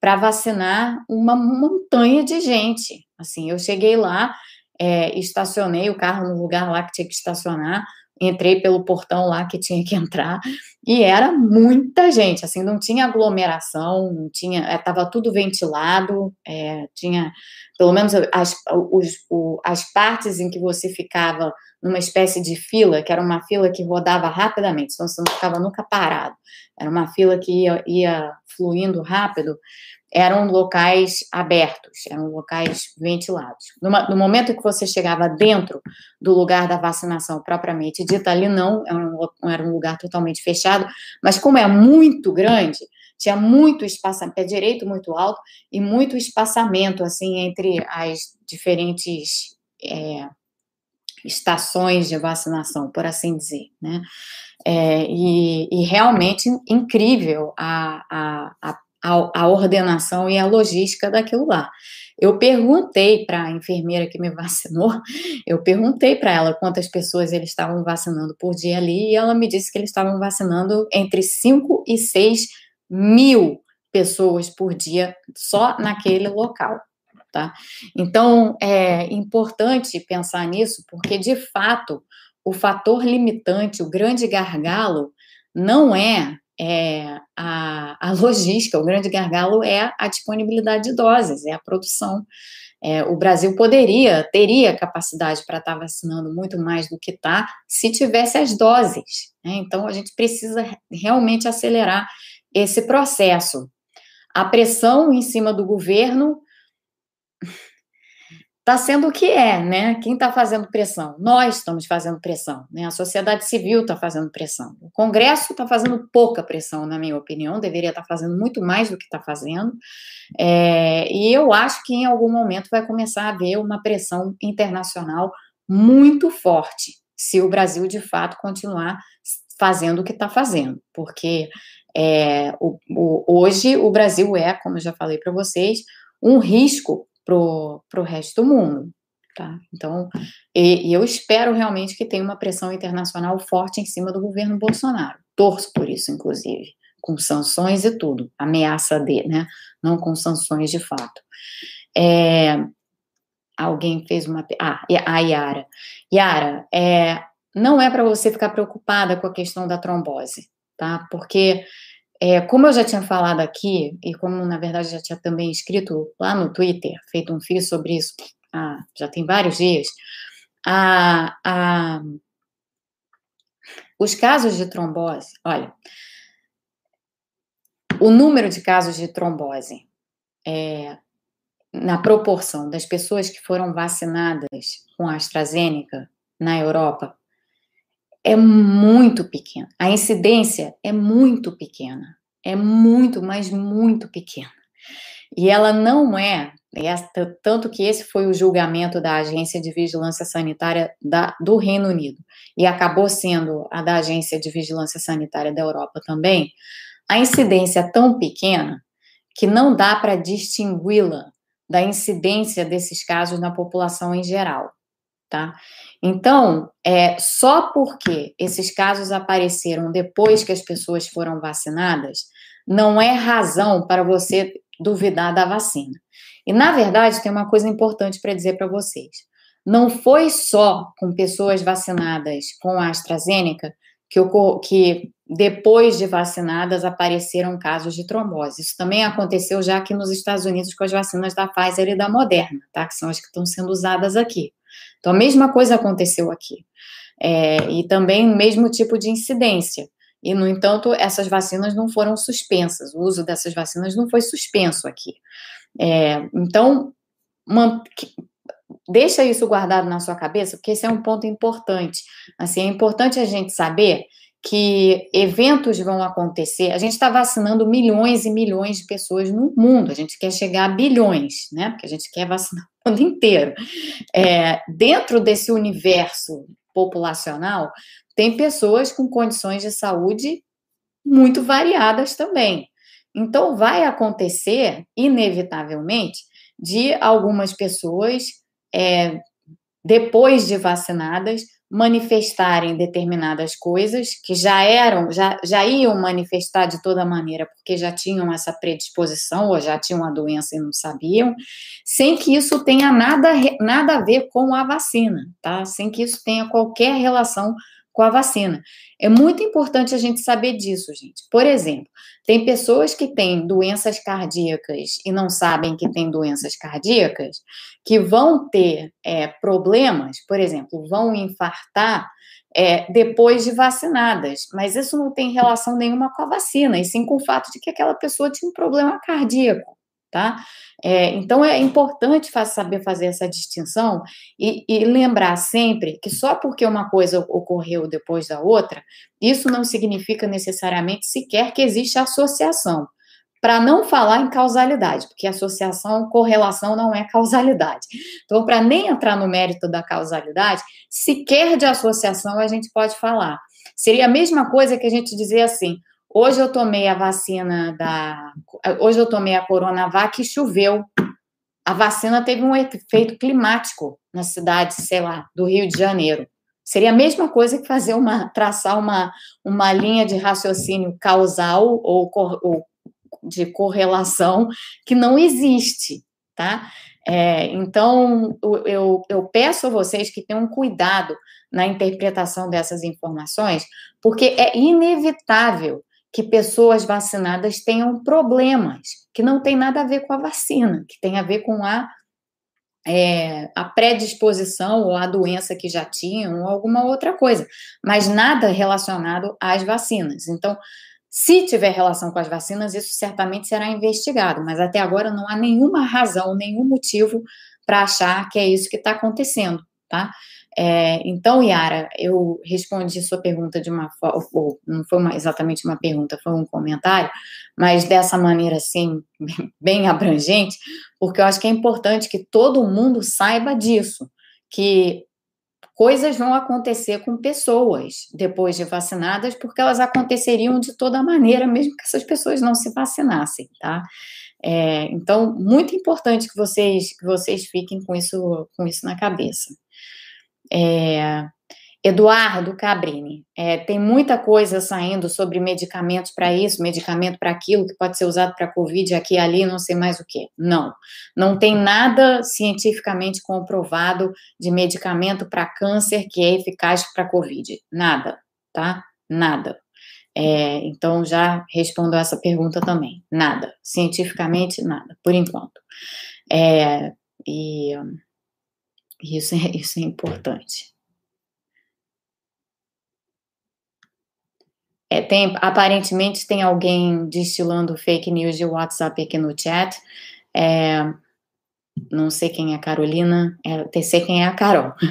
para vacinar uma montanha de gente. Assim, eu cheguei lá, é, estacionei o carro no lugar lá que tinha que estacionar, entrei pelo portão lá que tinha que entrar e era muita gente, assim, não tinha aglomeração, não tinha, estava é, tudo ventilado, é, tinha pelo menos as, os, o, as partes em que você ficava numa espécie de fila, que era uma fila que rodava rapidamente, então você não ficava nunca parado, era uma fila que ia, ia fluindo rápido, eram locais abertos, eram locais ventilados. Numa, no momento que você chegava dentro do lugar da vacinação propriamente dita, ali não, era um, era um lugar totalmente fechado, mas como é muito grande, tinha muito espaço, pé direito muito alto e muito espaçamento, assim, entre as diferentes é, estações de vacinação, por assim dizer, né? É, e, e, realmente incrível a, a, a a, a ordenação e a logística daquilo lá. Eu perguntei para a enfermeira que me vacinou, eu perguntei para ela quantas pessoas eles estavam vacinando por dia ali, e ela me disse que eles estavam vacinando entre 5 e 6 mil pessoas por dia só naquele local. Tá? Então, é importante pensar nisso, porque, de fato, o fator limitante, o grande gargalo, não é é, a, a logística, o grande gargalo é a disponibilidade de doses, é a produção. É, o Brasil poderia, teria capacidade para estar tá vacinando muito mais do que está, se tivesse as doses. Né? Então, a gente precisa realmente acelerar esse processo. A pressão em cima do governo está sendo o que é, né? Quem está fazendo pressão? Nós estamos fazendo pressão, né? A sociedade civil está fazendo pressão. O Congresso está fazendo pouca pressão, na minha opinião, deveria estar tá fazendo muito mais do que está fazendo. É, e eu acho que em algum momento vai começar a haver uma pressão internacional muito forte, se o Brasil de fato continuar fazendo o que está fazendo, porque é, o, o, hoje o Brasil é, como eu já falei para vocês, um risco para o resto do mundo. Tá? Então, e, e, eu espero realmente que tenha uma pressão internacional forte em cima do governo Bolsonaro. Torço por isso, inclusive, com sanções e tudo, ameaça de, né? Não com sanções de fato. É, alguém fez uma. Ah, a Yara. Yara, é, não é para você ficar preocupada com a questão da trombose, tá? Porque, é, como eu já tinha falado aqui, e como na verdade já tinha também escrito lá no Twitter, feito um fio sobre isso, ah, já tem vários dias, a, a, os casos de trombose, olha, o número de casos de trombose é, na proporção das pessoas que foram vacinadas com a AstraZeneca na Europa é muito pequena. A incidência é muito pequena. É muito, mas muito pequena. E ela não é, é tanto que esse foi o julgamento da Agência de Vigilância Sanitária da, do Reino Unido, e acabou sendo a da Agência de Vigilância Sanitária da Europa também, a incidência é tão pequena que não dá para distingui-la da incidência desses casos na população em geral, tá? Então, é só porque esses casos apareceram depois que as pessoas foram vacinadas, não é razão para você duvidar da vacina. E na verdade, tem uma coisa importante para dizer para vocês. Não foi só com pessoas vacinadas com a AstraZeneca que, que depois de vacinadas apareceram casos de trombose. Isso também aconteceu já aqui nos Estados Unidos com as vacinas da Pfizer e da Moderna, tá? Que são as que estão sendo usadas aqui. Então, a mesma coisa aconteceu aqui. É, e também o mesmo tipo de incidência. E, no entanto, essas vacinas não foram suspensas, o uso dessas vacinas não foi suspenso aqui. É, então, uma, deixa isso guardado na sua cabeça, porque esse é um ponto importante. Assim, é importante a gente saber que eventos vão acontecer. A gente está vacinando milhões e milhões de pessoas no mundo. A gente quer chegar a bilhões, né? Porque a gente quer vacinar o mundo inteiro. É, dentro desse universo populacional, tem pessoas com condições de saúde muito variadas também. Então, vai acontecer, inevitavelmente, de algumas pessoas, é, depois de vacinadas, manifestarem determinadas coisas que já eram, já, já iam manifestar de toda maneira, porque já tinham essa predisposição ou já tinham a doença e não sabiam, sem que isso tenha nada, nada a ver com a vacina, tá? Sem que isso tenha qualquer relação com a vacina. É muito importante a gente saber disso, gente. Por exemplo, tem pessoas que têm doenças cardíacas e não sabem que têm doenças cardíacas, que vão ter é, problemas, por exemplo, vão infartar é, depois de vacinadas, mas isso não tem relação nenhuma com a vacina, e sim com o fato de que aquela pessoa tinha um problema cardíaco tá? É, então é importante saber fazer essa distinção e, e, lembrar sempre que só porque uma coisa ocorreu depois da outra, isso não significa necessariamente sequer que existe associação. Para não falar em causalidade, porque associação, correlação não é causalidade. Então, para nem entrar no mérito da causalidade, sequer de associação a gente pode falar. Seria a mesma coisa que a gente dizer assim: Hoje eu tomei a vacina da. Hoje eu tomei a Coronavac e choveu. A vacina teve um efeito climático na cidade, sei lá, do Rio de Janeiro. Seria a mesma coisa que fazer uma, traçar uma, uma linha de raciocínio causal ou, ou de correlação que não existe, tá? É, então, eu, eu peço a vocês que tenham cuidado na interpretação dessas informações, porque é inevitável que pessoas vacinadas tenham problemas que não tem nada a ver com a vacina, que tem a ver com a, é, a predisposição ou a doença que já tinham ou alguma outra coisa, mas nada relacionado às vacinas. Então, se tiver relação com as vacinas, isso certamente será investigado, mas até agora não há nenhuma razão, nenhum motivo para achar que é isso que está acontecendo, tá? É, então, Yara, eu respondi sua pergunta de uma forma, não foi uma, exatamente uma pergunta, foi um comentário, mas dessa maneira assim, bem abrangente, porque eu acho que é importante que todo mundo saiba disso, que coisas vão acontecer com pessoas depois de vacinadas, porque elas aconteceriam de toda maneira, mesmo que essas pessoas não se vacinassem, tá? É, então, muito importante que vocês, que vocês fiquem com isso, com isso na cabeça. É, Eduardo Cabrini, é, tem muita coisa saindo sobre medicamentos para isso, medicamento para aquilo, que pode ser usado para Covid aqui e ali, não sei mais o que. Não, não tem nada cientificamente comprovado de medicamento para câncer que é eficaz para Covid. Nada, tá? Nada. É, então, já respondo essa pergunta também. Nada. Cientificamente, nada, por enquanto. É, e isso, é, isso é importante. É, tem, aparentemente tem alguém destilando fake news de WhatsApp aqui no chat. É, não sei quem é a Carolina, é, sei quem é a Carol.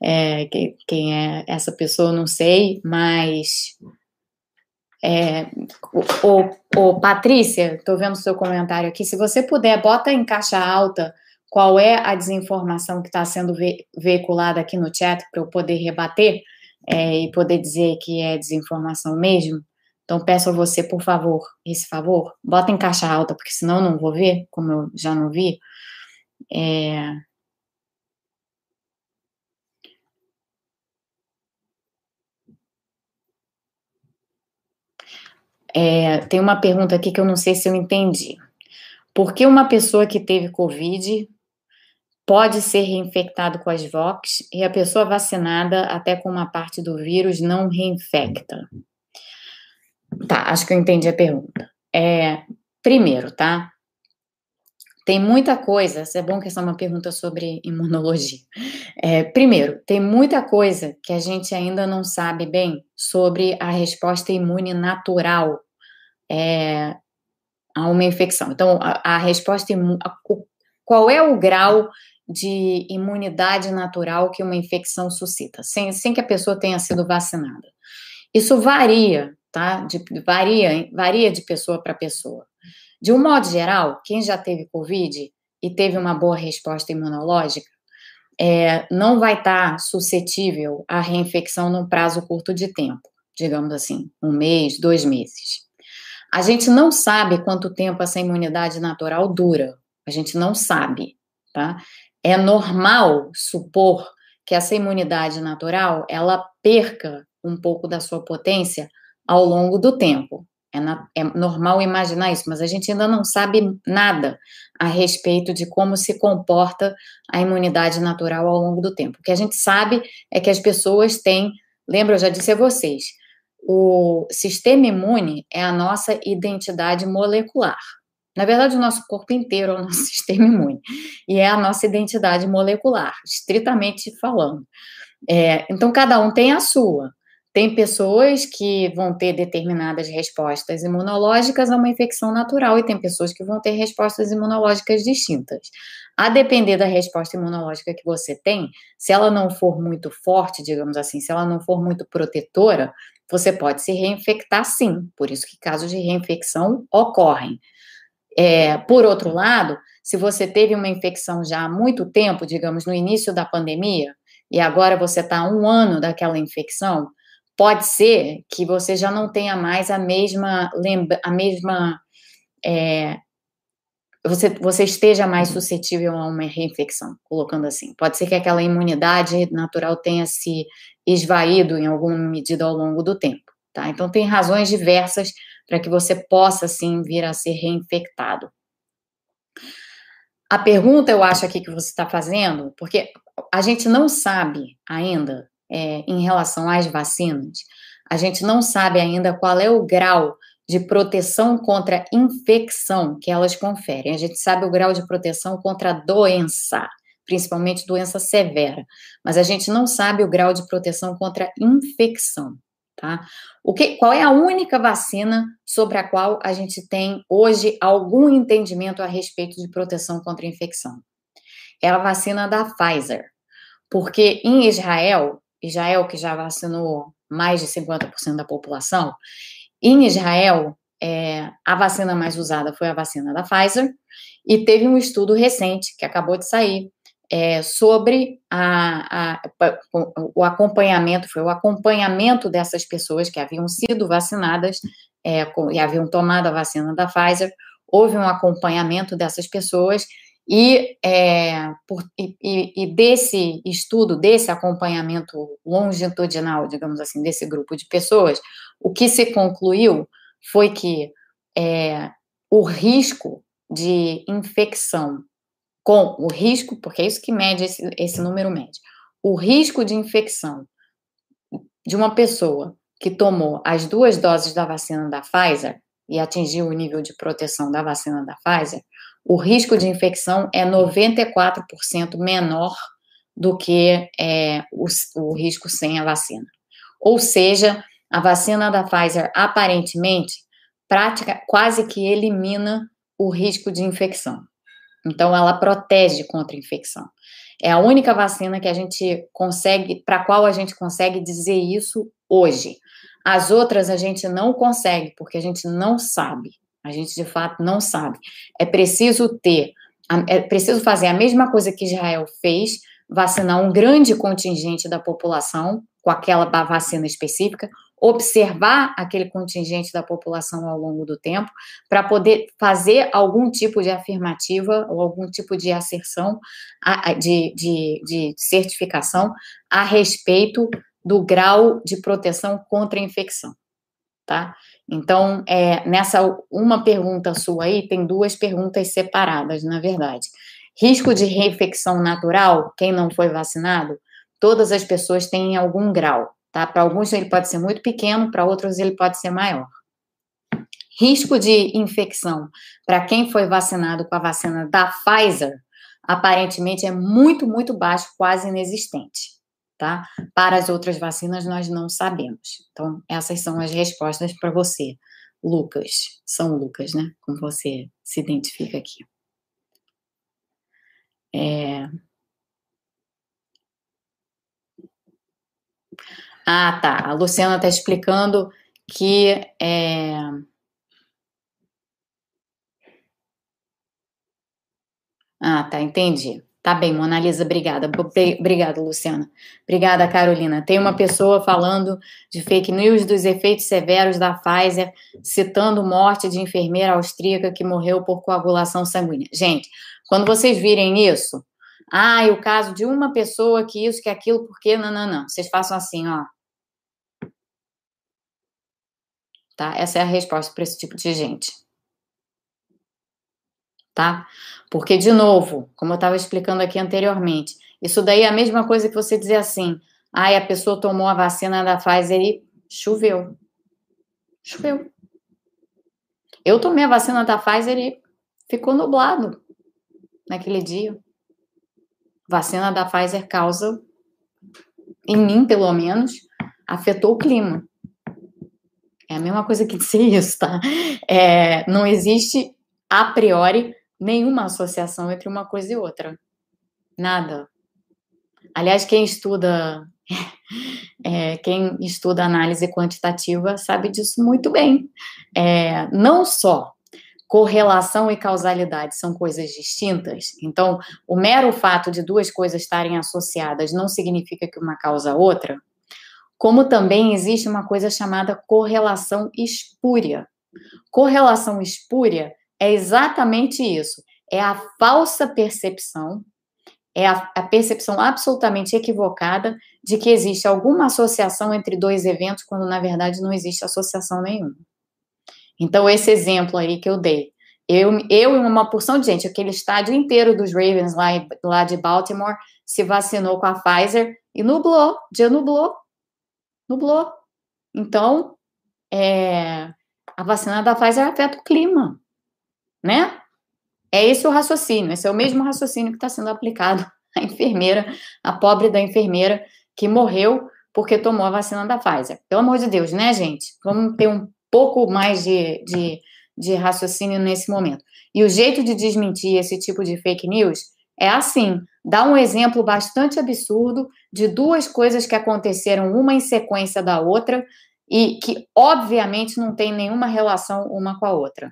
É, quem, é essa pessoa, não sei, mas. É, o, o, Patrícia, estou vendo seu comentário aqui. Se você puder, bota em caixa alta qual é a desinformação que está sendo ve, veiculada aqui no chat para eu poder rebater é, e poder dizer que é desinformação mesmo. Então, peço a você, por favor, esse favor, bota em caixa alta, porque senão eu não vou ver, como eu já não vi. É... É, tem uma pergunta aqui que eu não sei se eu entendi. Por que uma pessoa que teve Covid pode ser reinfectado com as VOX e a pessoa vacinada, até com uma parte do vírus, não reinfecta. Tá, acho que eu entendi a pergunta. É, primeiro, tá? Tem muita coisa, é bom que essa é uma pergunta sobre imunologia. É, primeiro, tem muita coisa que a gente ainda não sabe bem sobre a resposta imune natural é, a uma infecção. Então, a, a resposta imune, qual é o grau de imunidade natural que uma infecção suscita, sem, sem que a pessoa tenha sido vacinada. Isso varia, tá? De, varia, varia de pessoa para pessoa. De um modo geral, quem já teve Covid e teve uma boa resposta imunológica, é, não vai estar tá suscetível à reinfecção num prazo curto de tempo, digamos assim, um mês, dois meses. A gente não sabe quanto tempo essa imunidade natural dura, a gente não sabe, tá? É normal supor que essa imunidade natural ela perca um pouco da sua potência ao longo do tempo. É, na, é, normal imaginar isso, mas a gente ainda não sabe nada a respeito de como se comporta a imunidade natural ao longo do tempo. O que a gente sabe é que as pessoas têm, lembra, eu já disse a vocês, o sistema imune é a nossa identidade molecular. Na verdade, o nosso corpo inteiro é o nosso sistema imune e é a nossa identidade molecular, estritamente falando. É, então, cada um tem a sua. Tem pessoas que vão ter determinadas respostas imunológicas a uma infecção natural e tem pessoas que vão ter respostas imunológicas distintas. A depender da resposta imunológica que você tem, se ela não for muito forte, digamos assim, se ela não for muito protetora, você pode se reinfectar sim. Por isso que casos de reinfecção ocorrem. É, por outro lado, se você teve uma infecção já há muito tempo, digamos, no início da pandemia, e agora você está um ano daquela infecção, pode ser que você já não tenha mais a mesma, a mesma é, você, você esteja mais suscetível a uma reinfecção, colocando assim. Pode ser que aquela imunidade natural tenha se esvaído em alguma medida ao longo do tempo, tá? Então, tem razões diversas para que você possa, sim, vir a ser reinfectado. A pergunta, eu acho aqui que você está fazendo, porque a gente não sabe ainda, é, em relação às vacinas, a gente não sabe ainda qual é o grau de proteção contra infecção que elas conferem. A gente sabe o grau de proteção contra doença, principalmente doença severa, mas a gente não sabe o grau de proteção contra infecção. Tá? O que, qual é a única vacina sobre a qual a gente tem hoje algum entendimento a respeito de proteção contra infecção? É a vacina da Pfizer. Porque em Israel, Israel que já vacinou mais de 50% da população, em Israel, é, a vacina mais usada foi a vacina da Pfizer, e teve um estudo recente que acabou de sair, é, sobre a, a, o acompanhamento, foi o acompanhamento dessas pessoas que haviam sido vacinadas é, com, e haviam tomado a vacina da Pfizer, houve um acompanhamento dessas pessoas e, é, por, e, e, desse estudo, desse acompanhamento longitudinal, digamos assim, desse grupo de pessoas, o que se concluiu foi que é, o risco de infecção com o risco, porque é isso que mede esse, esse número médio, o risco de infecção de uma pessoa que tomou as duas doses da vacina da Pfizer e atingiu o nível de proteção da vacina da Pfizer, o risco de infecção é 94% menor do que é, o, o risco sem a vacina. Ou seja, a vacina da Pfizer aparentemente prática, quase que elimina o risco de infecção. Então, ela protege contra infecção. É a única vacina que a gente consegue, para a qual a gente consegue dizer isso hoje. As outras a gente não consegue, porque a gente não sabe. A gente de fato não sabe. É preciso ter, é preciso fazer a mesma coisa que Israel fez, vacinar um grande contingente da população com aquela vacina específica, observar aquele contingente da população ao longo do tempo, para poder fazer algum tipo de afirmativa ou algum tipo de asserção, de, de, de certificação a respeito do grau de proteção contra a infecção, tá? Então, é, nessa uma pergunta sua aí, tem duas perguntas separadas, na verdade. Risco de reinfecção natural, quem não foi vacinado, todas as pessoas têm algum grau, tá? Para alguns ele pode ser muito pequeno, para outros ele pode ser maior. Risco de infecção para quem foi vacinado com a vacina da Pfizer, aparentemente é muito, muito baixo, quase inexistente tá? Para as outras vacinas, nós não sabemos. Então, essas são as respostas para você, Lucas. São Lucas, né? Como você se identifica aqui. É... Ah, tá. A Luciana está explicando que. É... Ah, tá, entendi. Tá bem, Mona Lisa, obrigada. Obrigada, Luciana. Obrigada, Carolina. Tem uma pessoa falando de fake news dos efeitos severos da Pfizer, citando morte de enfermeira austríaca que morreu por coagulação sanguínea. Gente, quando vocês virem isso, ah, e o caso de uma pessoa que isso, que aquilo, porque não, não, não. Vocês façam assim, ó. Tá? Essa é a resposta para esse tipo de gente. Tá? Porque, de novo, como eu estava explicando aqui anteriormente, isso daí é a mesma coisa que você dizer assim: ai, a pessoa tomou a vacina da Pfizer e choveu. Choveu. Eu tomei a vacina da Pfizer e ficou nublado naquele dia. Vacina da Pfizer causa, em mim pelo menos, afetou o clima. É a mesma coisa que dizer isso, tá? É, não existe a priori nenhuma associação entre uma coisa e outra. Nada. Aliás, quem estuda é, quem estuda análise quantitativa sabe disso muito bem. É, não só correlação e causalidade são coisas distintas, então o mero fato de duas coisas estarem associadas não significa que uma causa a outra, como também existe uma coisa chamada correlação espúria. Correlação espúria é exatamente isso. É a falsa percepção, é a, a, percepção absolutamente equivocada de que existe alguma associação entre dois eventos, quando na verdade não existe associação nenhuma. Então, esse exemplo aí que eu dei, eu, eu e uma porção de gente, aquele estádio inteiro dos Ravens lá, lá de Baltimore se vacinou com a Pfizer e nublou, dia nublou, nublou. Então, é, a vacina da Pfizer afeta o clima né? É esse o raciocínio, esse é o mesmo raciocínio que está sendo aplicado à enfermeira, a pobre da enfermeira que morreu porque tomou a vacina da Pfizer. Pelo amor de Deus, né, gente? Vamos ter um pouco mais de, de, de raciocínio nesse momento. E o jeito de desmentir esse tipo de fake news é assim: dá um exemplo bastante absurdo de duas coisas que aconteceram uma em sequência da outra e que, obviamente, não tem nenhuma relação uma com a outra.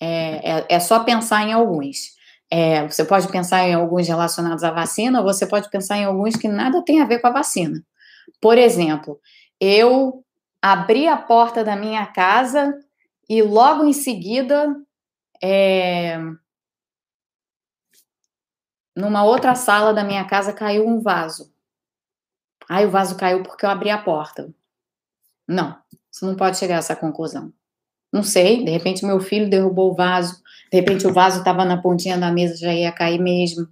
É, é, é, só pensar em alguns. É, você pode pensar em alguns relacionados à vacina, ou você pode pensar em alguns que nada tem a ver com a vacina. Por exemplo, eu abri a porta da minha casa e logo em seguida, é, numa outra sala da minha casa, caiu um vaso. Aí o vaso caiu porque eu abri a porta. Não, você não pode chegar a essa conclusão. Não sei, de repente meu filho derrubou o vaso, de repente o vaso estava na pontinha da mesa, já ia cair mesmo.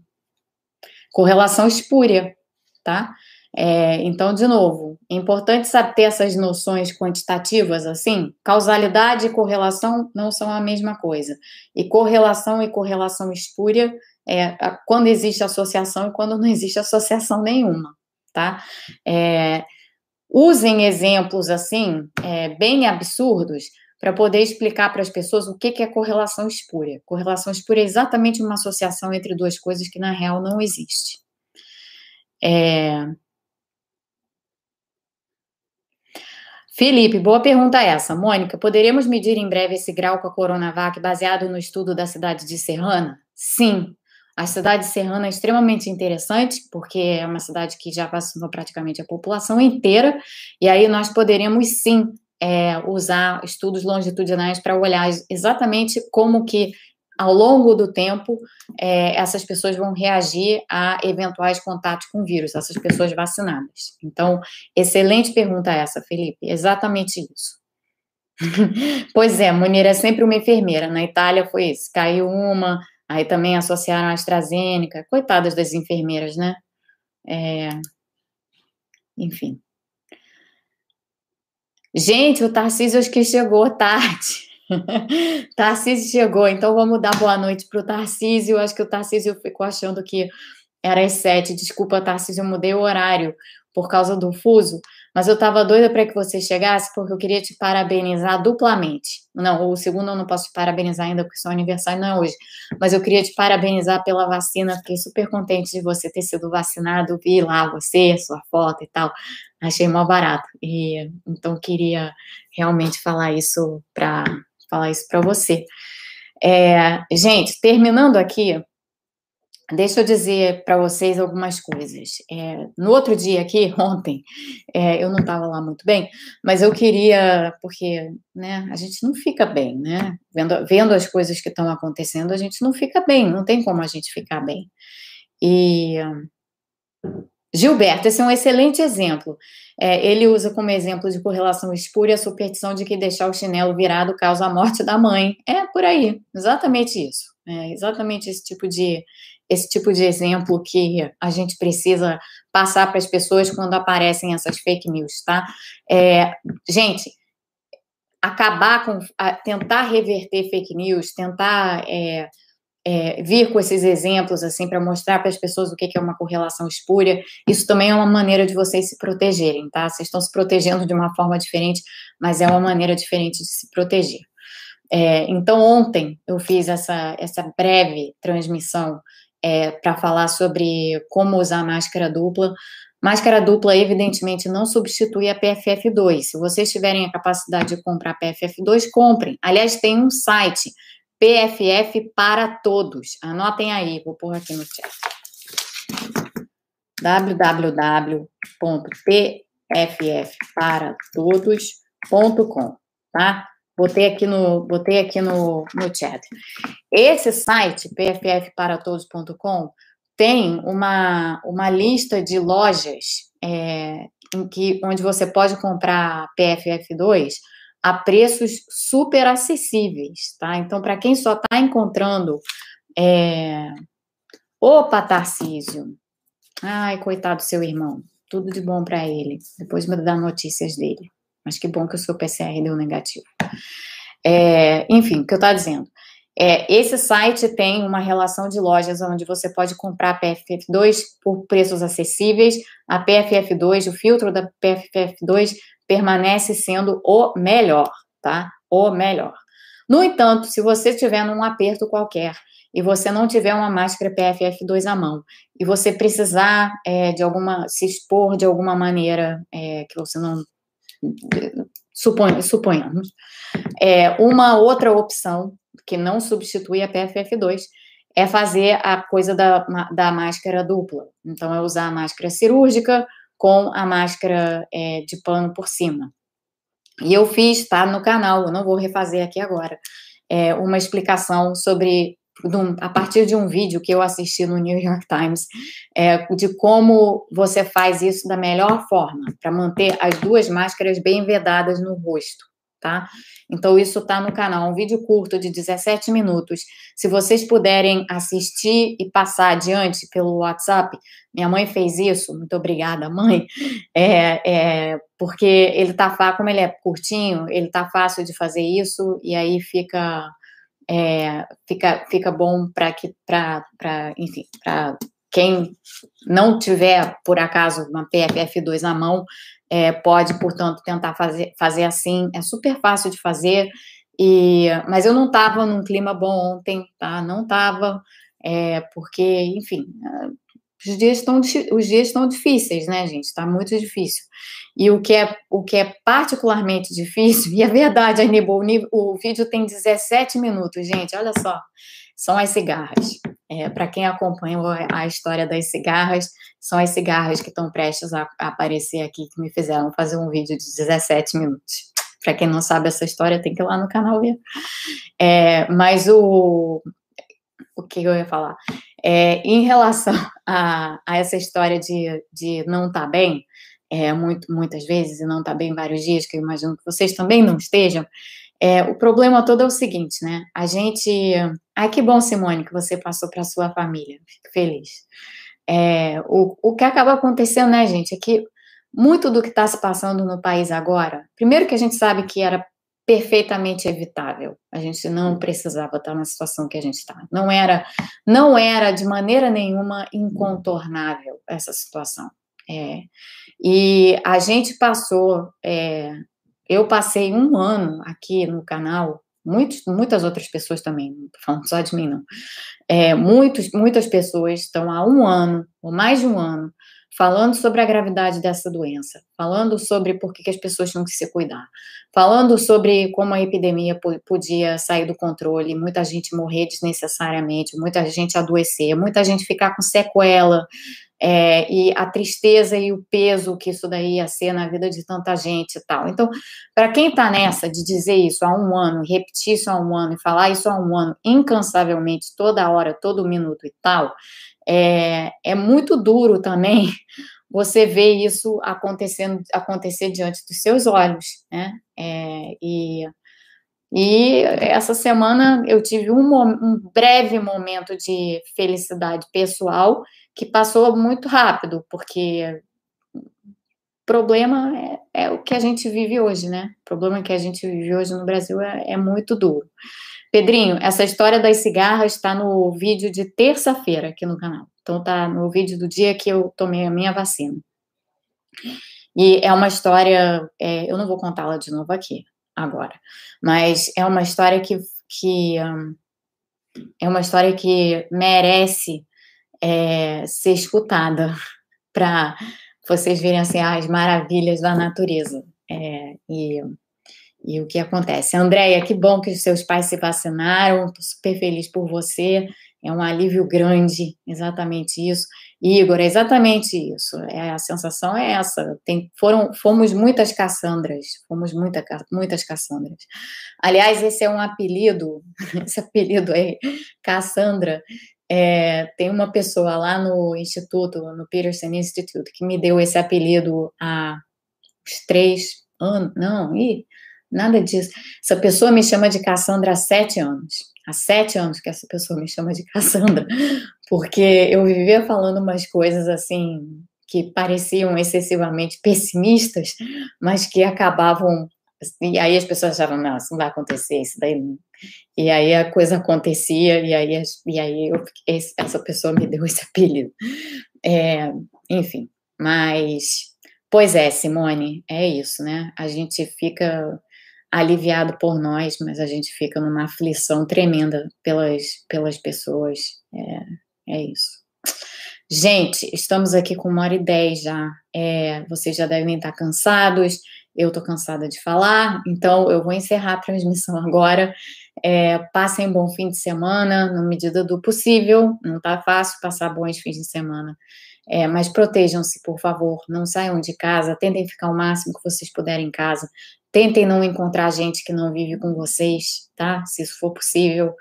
Correlação espúria, tá? É, então, de novo, é importante saber ter essas noções quantitativas, assim, causalidade e correlação não são a mesma coisa. E correlação e correlação espúria é quando existe associação e quando não existe associação nenhuma, tá? É, usem exemplos, assim, é, bem absurdos, para poder explicar para as pessoas o que, que é correlação espúria. Correlação espúria é exatamente uma associação entre duas coisas que, na real, não existe. É... Felipe, boa pergunta essa. Mônica, poderemos medir em breve esse grau com a Coronavac baseado no estudo da cidade de Serrana? Sim. A cidade de Serrana é extremamente interessante, porque é uma cidade que já vacinou praticamente a população inteira, e aí nós poderemos sim é, usar estudos longitudinais para olhar exatamente como que ao longo do tempo é, essas pessoas vão reagir a eventuais contatos com vírus, essas pessoas vacinadas. Então, excelente pergunta essa, Felipe. Exatamente isso. pois é, Munir é sempre uma enfermeira. Na Itália foi isso. Caiu uma, aí também associaram a AstraZeneca. Coitadas das enfermeiras, né? É... Enfim. Gente, o Tarcísio acho que chegou tarde. Tarcísio chegou, então vamos dar boa noite para o Tarcísio. Acho que o Tarcísio ficou achando que era às sete. Desculpa, Tarcísio, eu mudei o horário por causa do fuso, mas eu estava doida para que você chegasse porque eu queria te parabenizar duplamente. Não, o segundo eu não posso te parabenizar ainda porque seu aniversário não é hoje, mas eu queria te parabenizar pela vacina. Fiquei super contente de você ter sido vacinado. Vi lá você, sua foto e tal achei mó barato. E então queria realmente falar isso para falar isso para você. É, gente, terminando aqui, deixa eu dizer para vocês algumas coisas. É, no outro dia aqui, ontem, é, eu não estava lá muito bem, mas eu queria, porque né, a gente não fica bem, né? Vendo, vendo as coisas que estão acontecendo, a gente não fica bem, não tem como a gente ficar bem. E Gilberto, esse é um excelente exemplo. É, ele usa como exemplo de correlação espúria a superstição de que deixar o chinelo virado causa a morte da mãe. É por aí, exatamente isso. É exatamente esse tipo de esse tipo de exemplo que a gente precisa passar para as pessoas quando aparecem essas fake news, tá? É, gente, acabar com, tentar reverter fake news, tentar é, é, vir com esses exemplos assim para mostrar para as pessoas o que, é uma correlação espúria. Isso também é uma maneira de vocês se protegerem, tá? Vocês estão se protegendo de uma forma diferente, mas é uma maneira diferente de se proteger. É, então, ontem eu fiz essa, essa breve transmissão é, para falar sobre como usar máscara dupla. Máscara dupla, evidentemente, não substitui a PFF2. Se vocês tiverem a capacidade de comprar PFF2, comprem. Aliás, tem um site PFF para todos. Anotem aí, vou pôr aqui no chat. www.pffparatodos.com, tá? Botei aqui no, botei aqui no, no chat. Esse site, pffparatodos.com, tem uma, uma lista de lojas é, em que, onde você pode comprar PFF2 a preços super acessíveis, tá? Então, para quem só está encontrando. É... Opa, Tarcísio! Ai, coitado do seu irmão. Tudo de bom para ele. Depois me dá notícias dele. Mas que bom que o seu PCR deu negativo. É, enfim, o que eu estava dizendo. É, esse site tem uma relação de lojas onde você pode comprar PFF2 por preços acessíveis. A PFF2, o filtro da PFF2 permanece sendo o melhor, tá? O melhor. No entanto, se você estiver num aperto qualquer e você não tiver uma máscara PFF2 à mão e você precisar é, de alguma se expor de alguma maneira é, que você não suponhamos é, uma outra opção que não substitui a PFF2 é fazer a coisa da, da máscara dupla. Então, é usar a máscara cirúrgica com a máscara é, de pano por cima. E eu fiz, tá no canal, eu não vou refazer aqui agora, é, uma explicação sobre, a partir de um vídeo que eu assisti no New York Times, é, de como você faz isso da melhor forma, para manter as duas máscaras bem vedadas no rosto tá? Então, isso está no canal, um vídeo curto de 17 minutos. Se vocês puderem assistir e passar adiante pelo WhatsApp, minha mãe fez isso, muito obrigada, mãe, é, é porque ele tá como ele é curtinho, ele tá fácil de fazer isso, e aí fica. É, fica, fica bom para que para enfim para quem não tiver por acaso uma PFF2 na mão é, pode, portanto, tentar fazer, fazer assim. É super fácil de fazer. E, mas eu não estava num clima bom ontem, tá? Não estava, é, porque, enfim, os dias estão os dias estão difíceis, né, gente? Está muito difícil. E o que é o que é particularmente difícil, e é verdade, Aníbal, o, o vídeo tem 17 minutos, gente. Olha só, são as cigarras. É, Para quem acompanha a história das cigarras, são as cigarras que estão prestes a, a, aparecer aqui, que me fizeram fazer um vídeo de 17 minutos. Para quem não sabe essa história, tem que ir lá no canal ver. É, mas o. O que eu ia falar? É, em relação a, a, essa história de, de não estar tá bem, é, muito, muitas vezes, e não estar tá bem vários dias, que eu imagino que vocês também não estejam, é, o problema todo é o seguinte, né? A gente. Ai, que bom, Simone, que você passou para sua família. Fico feliz. É, o, o que acaba acontecendo, né, gente, é que muito do que está se passando no país agora, primeiro que a gente sabe que era perfeitamente evitável. A gente não precisava estar na situação que a gente está. Não era, não era de maneira nenhuma incontornável essa situação. É, e a gente passou é, eu passei um ano aqui no canal, muitos, muitas outras pessoas também, não estou falando só de mim, não. É, muitos, muitas pessoas estão há um ano, ou mais de um ano, falando sobre a gravidade dessa doença, falando sobre por que, as pessoas tinham que se cuidar, falando sobre como a epidemia podia sair do controle, muita gente morrer desnecessariamente, muita gente adoecer, muita gente ficar com sequela é, e a tristeza e o peso que isso daí ia ser na vida de tanta gente e tal. Então, para quem está nessa de dizer isso há um ano, repetir isso há um ano e falar isso há um ano incansavelmente, toda hora, todo minuto e tal, é, é muito duro também você ver isso acontecendo acontecer diante dos seus olhos, né? É, e e essa semana eu tive um, um breve momento de felicidade pessoal que passou muito rápido, porque problema é, é, o que a gente vive hoje, né? O problema que a gente vive hoje no Brasil é, é muito duro. Pedrinho, essa história das cigarras está no vídeo de terça-feira aqui no canal. Então tá no vídeo do dia que eu tomei a minha vacina. E é uma história, é, eu não vou contá-la de novo aqui agora, mas é uma história que, que um, é uma história que merece é, ser escutada para vocês verem assim, as maravilhas da natureza. É, e, e o que acontece. Andréia, que bom que os seus pais se vacinaram, estou super feliz por você, é um alívio grande, exatamente isso. Igor, é exatamente isso. É, a sensação é essa. Tem, foram, fomos muitas Cassandras, fomos muita, muitas Cassandras. Aliás, esse é um apelido, esse apelido aí, Cassandra, é, tem uma pessoa lá no instituto, no Peterson Institute, que me deu esse apelido há uns três anos. Não, ih, nada disso. Essa pessoa me chama de Cassandra há sete anos. Há sete anos que essa pessoa me chama de Cassandra, porque eu vivia falando umas coisas assim que pareciam excessivamente pessimistas, mas que acabavam e aí as pessoas achavam, não, isso não vai acontecer, isso daí não. E aí a coisa acontecia, e aí, e aí eu, essa pessoa me deu esse apelido. É, enfim, mas, pois é, Simone, é isso, né? A gente fica aliviado por nós, mas a gente fica numa aflição tremenda pelas, pelas pessoas. É, é isso. Gente, estamos aqui com uma hora e dez já. É, vocês já devem estar cansados eu estou cansada de falar, então eu vou encerrar a transmissão agora. É, passem um bom fim de semana, na medida do possível. Não tá fácil passar bons fins de semana. É, mas protejam-se, por favor. Não saiam de casa. Tentem ficar o máximo que vocês puderem em casa. Tentem não encontrar gente que não vive com vocês, tá? Se isso for possível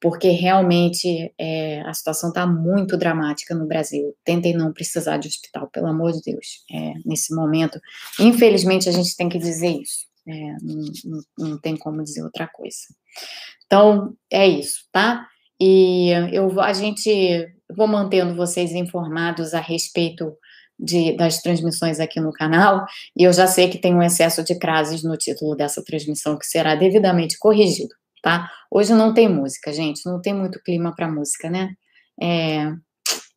porque realmente é, a situação está muito dramática no Brasil. Tentem não precisar de hospital, pelo amor de Deus, é, nesse momento. Infelizmente, a gente tem que dizer isso. É, não, não, não, tem como dizer outra coisa. Então, é isso, tá? E eu, a gente, vou mantendo vocês informados a respeito de, das transmissões aqui no canal, e eu já sei que tem um excesso de crases no título dessa transmissão que será devidamente corrigido tá? Hoje não tem música, gente, não tem muito clima para música, né? É,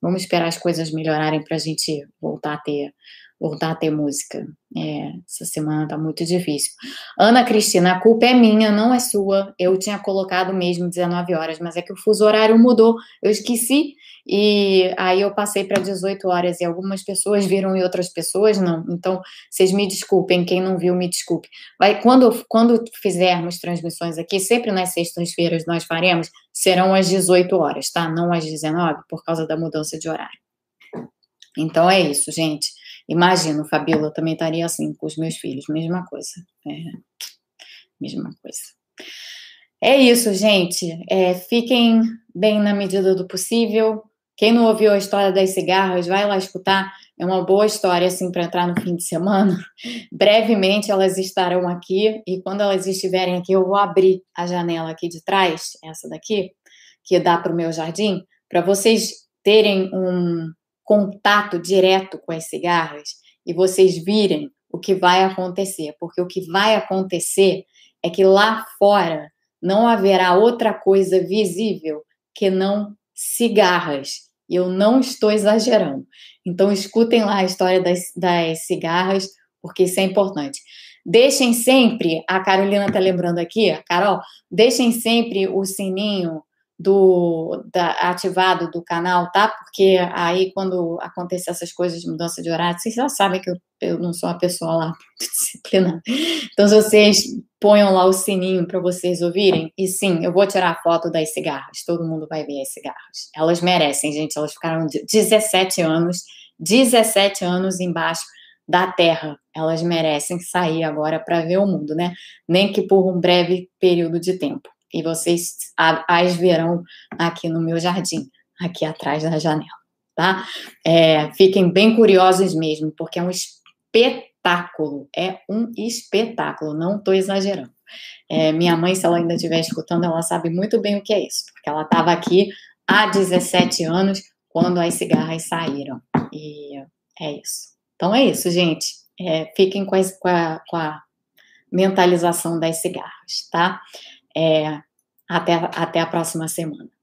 vamos esperar as coisas melhorarem para a gente voltar a ter voltar a ter música. É, essa semana tá muito difícil. Ana Cristina, a culpa é minha, não é sua. Eu tinha colocado mesmo 19 horas, mas é que o fuso horário mudou. Eu esqueci e aí eu passei para 18 horas e algumas pessoas viram e outras pessoas não. Então, vocês me desculpem, quem não viu, me desculpe. Vai quando quando fizermos transmissões aqui, sempre nas sextas-feiras nós faremos, serão às 18 horas, tá? Não às 19, por causa da mudança de horário. Então é isso, gente. Imagino, Fabíola, eu também estaria assim com os meus filhos, mesma coisa. É, mesma coisa. É isso, gente. É, fiquem bem na medida do possível. Quem não ouviu a história das cigarras, vai lá escutar. É uma boa história, assim, para entrar no fim de semana. Brevemente elas estarão aqui, e quando elas estiverem aqui, eu vou abrir a janela aqui de trás, essa daqui, que dá para o meu jardim, para vocês terem um, contato direto com as cigarras e vocês virem o que vai acontecer, porque o que vai acontecer é que lá fora não haverá outra coisa visível que não cigarras. E eu não estou exagerando. Então, escutem lá a história das, das cigarras, porque isso é importante. Deixem sempre, a Carolina está lembrando aqui, a Carol, deixem sempre o sininho do da, ativado do canal, tá? Porque aí quando acontecer essas coisas de mudança de horário, vocês já sabem que eu, eu não sou uma pessoa lá disciplinada. Então, vocês ponham lá o sininho para vocês ouvirem, e sim, eu vou tirar foto das cigarras, todo mundo vai ver as cigarras. Elas merecem, gente, elas ficaram 17 anos, 17 anos embaixo da terra. Elas merecem sair agora para ver o mundo, né? Nem que por um breve período de tempo e vocês as verão aqui no meu jardim, aqui atrás da janela, tá? É, fiquem bem curiosos mesmo, porque é um espetáculo, é um espetáculo, não estou exagerando. É, minha mãe, se ela ainda estiver escutando, ela sabe muito bem o que é isso, porque ela estava aqui há 17 anos quando as cigarras saíram. E é isso. Então é isso, gente. É, fiquem com, as, com, a, com a mentalização das cigarras, tá? É, até, até a próxima semana.